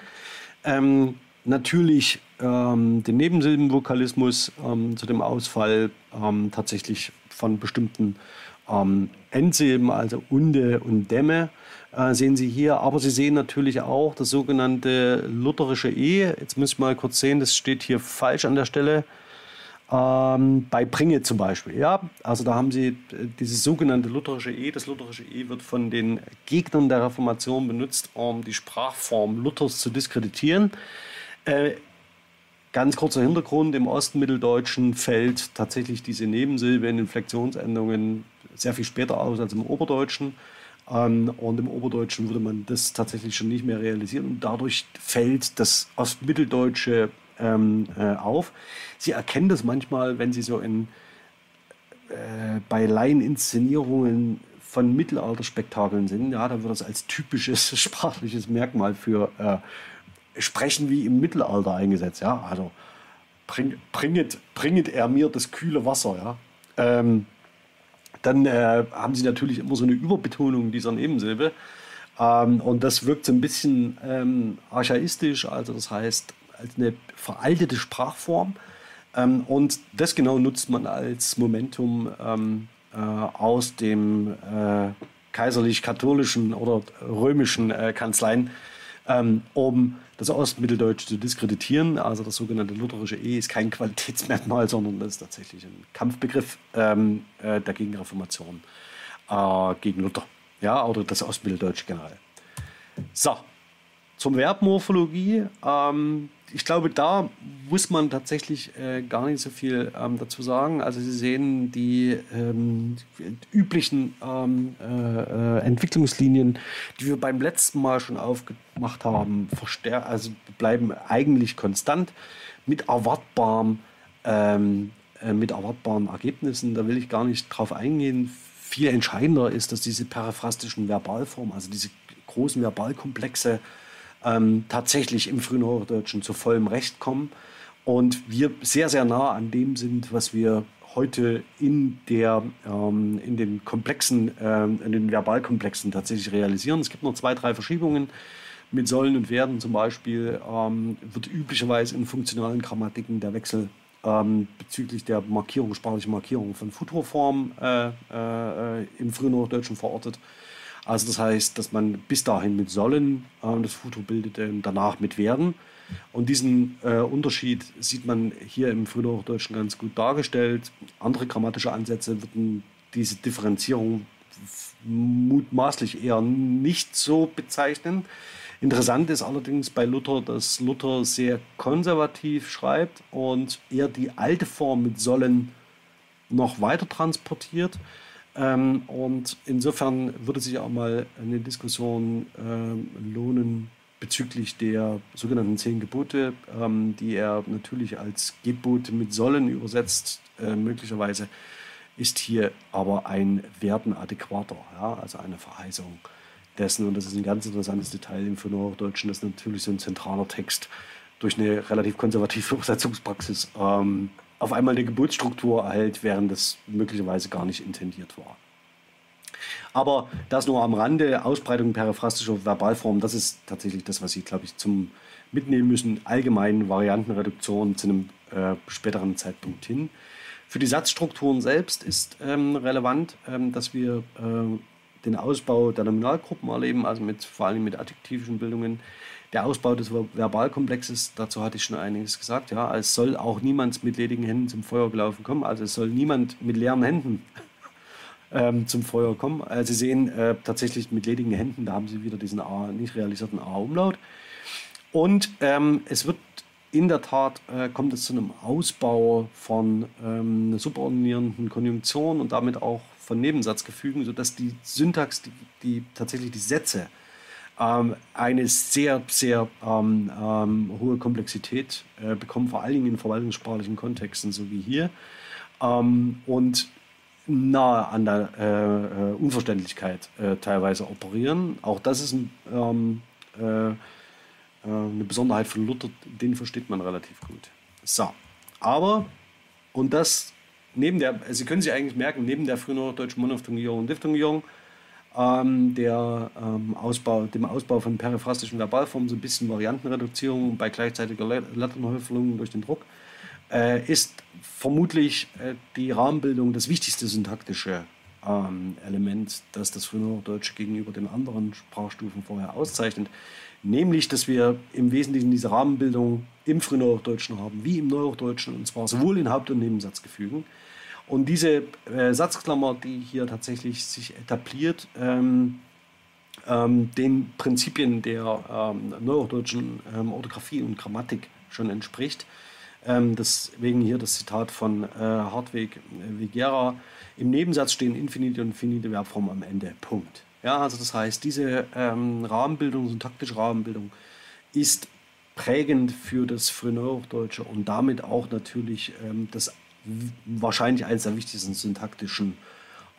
[SPEAKER 1] ähm, natürlich ähm, den Nebensilbenvokalismus ähm, zu dem Ausfall ähm, tatsächlich von bestimmten ähm, Endsilben, also Unde und Dämme, äh, sehen Sie hier. Aber Sie sehen natürlich auch das sogenannte lutherische E. Jetzt muss ich mal kurz sehen, das steht hier falsch an der Stelle. Ähm, bei Bringe zum Beispiel. Ja, also da haben Sie äh, dieses sogenannte lutherische E. Das lutherische E wird von den Gegnern der Reformation benutzt, um die Sprachform Luthers zu diskreditieren. Äh, Ganz kurzer Hintergrund, im Ostmitteldeutschen fällt tatsächlich diese Nebensilbe in Inflektionsendungen sehr viel später aus als im Oberdeutschen. Ähm, und im Oberdeutschen würde man das tatsächlich schon nicht mehr realisieren. Und dadurch fällt das Ostmitteldeutsche ähm, äh, auf. Sie erkennen das manchmal, wenn Sie so in, äh, bei Laieninszenierungen von Mittelalterspektakeln sind. Ja, da wird das als typisches [laughs] sprachliches Merkmal für äh, Sprechen wie im Mittelalter eingesetzt. Ja? Also bring, bringet, bringet er mir das kühle Wasser. Ja? Ähm, dann äh, haben sie natürlich immer so eine Überbetonung dieser Nebensilbe. Ähm, und das wirkt so ein bisschen ähm, archaistisch, also das heißt als eine veraltete Sprachform. Ähm, und das genau nutzt man als Momentum ähm, äh, aus dem äh, kaiserlich-katholischen oder römischen äh, Kanzleien ähm, um das Ostmitteldeutsche zu diskreditieren. Also das sogenannte lutherische E ist kein Qualitätsmerkmal, sondern das ist tatsächlich ein Kampfbegriff ähm, äh, der Gegenreformation äh, gegen Luther. Ja, oder das Ostmitteldeutsche generell. So, zum Verbmorphologie. Ähm, ich glaube, da muss man tatsächlich äh, gar nicht so viel ähm, dazu sagen. Also Sie sehen die ähm, üblichen ähm, äh, Entwicklungslinien, die wir beim letzten Mal schon aufgemacht haben, also bleiben eigentlich konstant mit erwartbarem ähm, äh, mit erwartbaren Ergebnissen. Da will ich gar nicht drauf eingehen. Viel entscheidender ist, dass diese periphrastischen Verbalformen, also diese großen Verbalkomplexe, ähm, tatsächlich im frühen Hochdeutschen zu vollem Recht kommen und wir sehr, sehr nah an dem sind, was wir heute in, der, ähm, in den Komplexen, ähm, in den Verbalkomplexen tatsächlich realisieren. Es gibt noch zwei, drei Verschiebungen. Mit Sollen und Werden zum Beispiel ähm, wird üblicherweise in funktionalen Grammatiken der Wechsel ähm, bezüglich der Markierung, sprachlichen Markierung von Futurformen äh, äh, im frühen Hochdeutschen verortet. Also das heißt, dass man bis dahin mit sollen äh, das Futur bildete und danach mit werden. Und diesen äh, Unterschied sieht man hier im Frühhochdeutschen ganz gut dargestellt. Andere grammatische Ansätze würden diese Differenzierung mutmaßlich eher nicht so bezeichnen. Interessant ist allerdings bei Luther, dass Luther sehr konservativ schreibt und eher die alte Form mit sollen noch weiter transportiert. Ähm, und insofern würde sich auch mal eine Diskussion ähm, lohnen bezüglich der sogenannten zehn Gebote, ähm, die er natürlich als Gebote mit sollen übersetzt. Äh, möglicherweise ist hier aber ein Werden adäquater, ja, also eine Verheißung dessen. Und das ist ein ganz interessantes Detail im Hochdeutschen, dass natürlich so ein zentraler Text durch eine relativ konservative [laughs] Übersetzungspraxis ähm, auf einmal eine Geburtsstruktur erhält, während das möglicherweise gar nicht intendiert war. Aber das nur am Rande, Ausbreitung periphrastischer Verbalformen, das ist tatsächlich das, was Sie, glaube ich, zum Mitnehmen müssen. Allgemein Variantenreduktion zu einem äh, späteren Zeitpunkt hin. Für die Satzstrukturen selbst ist ähm, relevant, ähm, dass wir äh, den Ausbau der Nominalgruppen erleben, also mit, vor allem mit adjektivischen Bildungen. Der Ausbau des Verbalkomplexes, dazu hatte ich schon einiges gesagt, ja, es soll auch niemand mit ledigen Händen zum Feuer gelaufen kommen, also es soll niemand mit leeren Händen [laughs] ähm, zum Feuer kommen. Äh, Sie sehen äh, tatsächlich mit ledigen Händen, da haben Sie wieder diesen A, nicht realisierten A-Umlaut. Und ähm, es wird in der Tat, äh, kommt es zu einem Ausbau von ähm, subordinierenden Konjunktionen und damit auch von Nebensatzgefügen, sodass die Syntax, die, die tatsächlich die Sätze, eine sehr, sehr ähm, ähm, hohe Komplexität äh, bekommen, vor allen Dingen in verwaltungssprachlichen Kontexten, so wie hier. Ähm, und nahe an der äh, äh, Unverständlichkeit äh, teilweise operieren. Auch das ist ähm, äh, äh, eine Besonderheit von Luther, den versteht man relativ gut. So, aber, und das neben der, Sie können sich eigentlich merken, neben der frühen deutschen Monophthongierung und Diphthongierung, ähm, der, ähm, Ausbau, dem Ausbau von periphrastischen Verbalformen, so ein bisschen Variantenreduzierung bei gleichzeitiger Letternhäufelung durch den Druck, äh, ist vermutlich äh, die Rahmenbildung das wichtigste syntaktische ähm, Element, das das Frühneuhochdeutsche gegenüber den anderen Sprachstufen vorher auszeichnet. Nämlich, dass wir im Wesentlichen diese Rahmenbildung im Frühneuhochdeutschen haben, wie im Neuhochdeutschen, und zwar sowohl in Haupt- und Nebensatzgefügen. Und diese äh, Satzklammer, die hier tatsächlich sich etabliert, ähm, ähm, den Prinzipien der ähm, neuhochdeutschen ähm, Orthographie und Grammatik schon entspricht, ähm, deswegen hier das Zitat von äh, Hartwig äh, Vigera. Im Nebensatz stehen infinite und finite Verbformen am Ende. Punkt. Ja, also das heißt, diese ähm, Rahmenbildung, syntaktische Rahmenbildung ist prägend für das Frühneuhochdeutsche und damit auch natürlich ähm, das wahrscheinlich eines der wichtigsten syntaktischen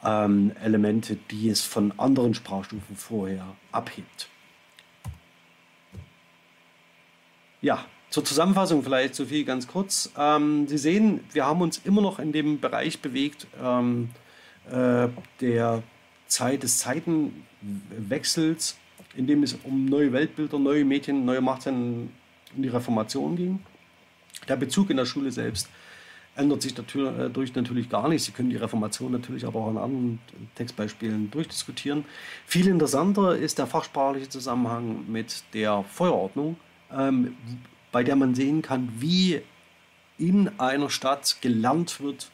[SPEAKER 1] ähm, Elemente, die es von anderen Sprachstufen vorher abhebt. Ja, zur Zusammenfassung vielleicht, Sophie, ganz kurz. Ähm, Sie sehen, wir haben uns immer noch in dem Bereich bewegt ähm, äh, der Zeit des Zeitenwechsels, in dem es um neue Weltbilder, neue Medien, neue Machtzentren und die Reformation ging. Der Bezug in der Schule selbst ändert sich dadurch natürlich gar nichts. Sie können die Reformation natürlich aber auch in anderen Textbeispielen durchdiskutieren. Viel interessanter ist der fachsprachliche Zusammenhang mit der Feuerordnung, ähm, bei der man sehen kann, wie in einer Stadt gelernt wird,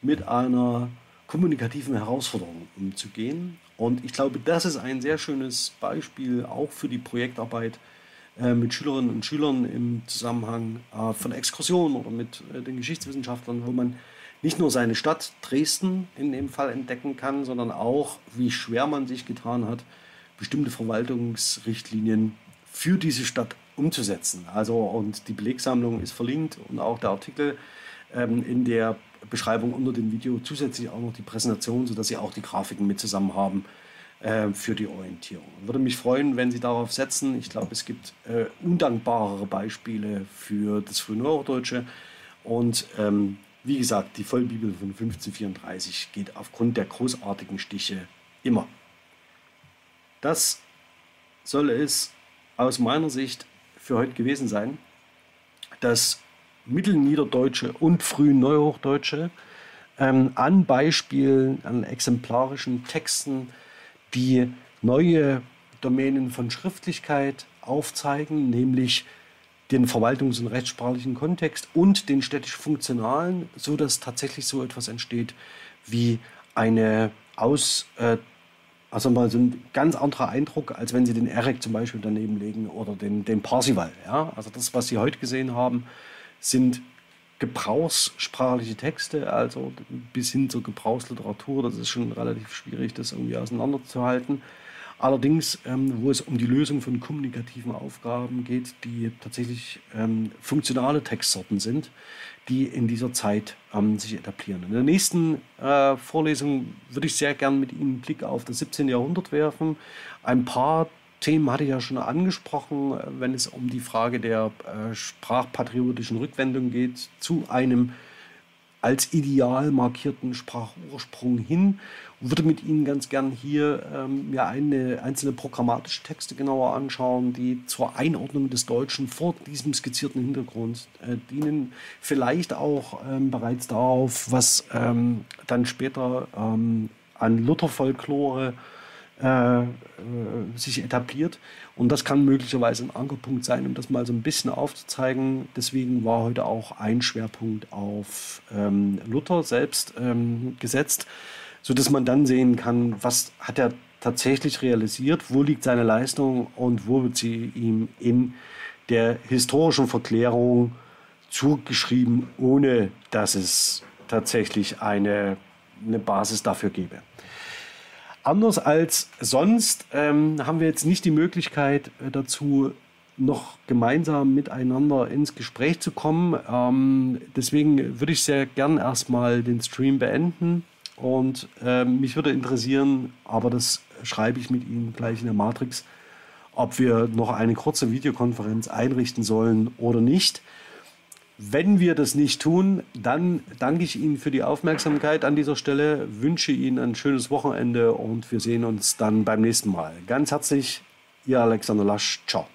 [SPEAKER 1] mit einer kommunikativen Herausforderung umzugehen. Und ich glaube, das ist ein sehr schönes Beispiel auch für die Projektarbeit äh, mit Schülerinnen und Schülern im Zusammenhang äh, von Exkursionen oder mit äh, den Geschichtswissenschaftlern, wo man nicht nur seine Stadt Dresden in dem Fall entdecken kann, sondern auch, wie schwer man sich getan hat, bestimmte Verwaltungsrichtlinien für diese Stadt umzusetzen. Also und die Belegsammlung ist verlinkt und auch der Artikel ähm, in der Beschreibung unter dem Video zusätzlich auch noch die Präsentation, sodass Sie auch die Grafiken mit zusammen haben äh, für die Orientierung. Würde mich freuen, wenn Sie darauf setzen. Ich glaube, es gibt äh, undankbarere Beispiele für das Frühneuhochdeutsche. Und ähm, wie gesagt, die Vollbibel von 1534 geht aufgrund der großartigen Stiche immer. Das soll es aus meiner Sicht für heute gewesen sein. Das Mittelniederdeutsche und Frühneuhochdeutsche ähm, an Beispielen, an exemplarischen Texten die neue Domänen von Schriftlichkeit aufzeigen, nämlich den verwaltungs- und rechtssprachlichen Kontext und den städtisch-funktionalen, so dass tatsächlich so etwas entsteht wie eine Aus, äh, also mal so ein ganz anderer Eindruck, als wenn Sie den Eric zum Beispiel daneben legen oder den, den Parsival. Ja? Also das, was Sie heute gesehen haben, sind gebrauchssprachliche Texte, also bis hin zur Gebrauchsliteratur. Das ist schon relativ schwierig, das irgendwie auseinanderzuhalten. Allerdings, ähm, wo es um die Lösung von kommunikativen Aufgaben geht, die tatsächlich ähm, funktionale Textsorten sind, die in dieser Zeit ähm, sich etablieren. In der nächsten äh, Vorlesung würde ich sehr gern mit Ihnen einen Blick auf das 17. Jahrhundert werfen. Ein paar Themen hatte ich ja schon angesprochen, wenn es um die Frage der äh, sprachpatriotischen Rückwendung geht, zu einem als ideal markierten Sprachursprung hin. Und würde mit Ihnen ganz gern hier ähm, mir eine, einzelne programmatische Texte genauer anschauen, die zur Einordnung des Deutschen vor diesem skizzierten Hintergrund äh, dienen. Vielleicht auch ähm, bereits darauf, was ähm, dann später ähm, an Lutherfolklore äh, äh, sich etabliert. Und das kann möglicherweise ein Ankerpunkt sein, um das mal so ein bisschen aufzuzeigen. Deswegen war heute auch ein Schwerpunkt auf ähm, Luther selbst ähm, gesetzt, sodass man dann sehen kann, was hat er tatsächlich realisiert, wo liegt seine Leistung und wo wird sie ihm in der historischen Verklärung zugeschrieben, ohne dass es tatsächlich eine, eine Basis dafür gäbe. Anders als sonst ähm, haben wir jetzt nicht die Möglichkeit äh, dazu, noch gemeinsam miteinander ins Gespräch zu kommen. Ähm, deswegen würde ich sehr gern erstmal den Stream beenden. Und ähm, mich würde interessieren, aber das schreibe ich mit Ihnen gleich in der Matrix, ob wir noch eine kurze Videokonferenz einrichten sollen oder nicht. Wenn wir das nicht tun, dann danke ich Ihnen für die Aufmerksamkeit an dieser Stelle, wünsche Ihnen ein schönes Wochenende und wir sehen uns dann beim nächsten Mal. Ganz herzlich, Ihr Alexander Lasch. Ciao.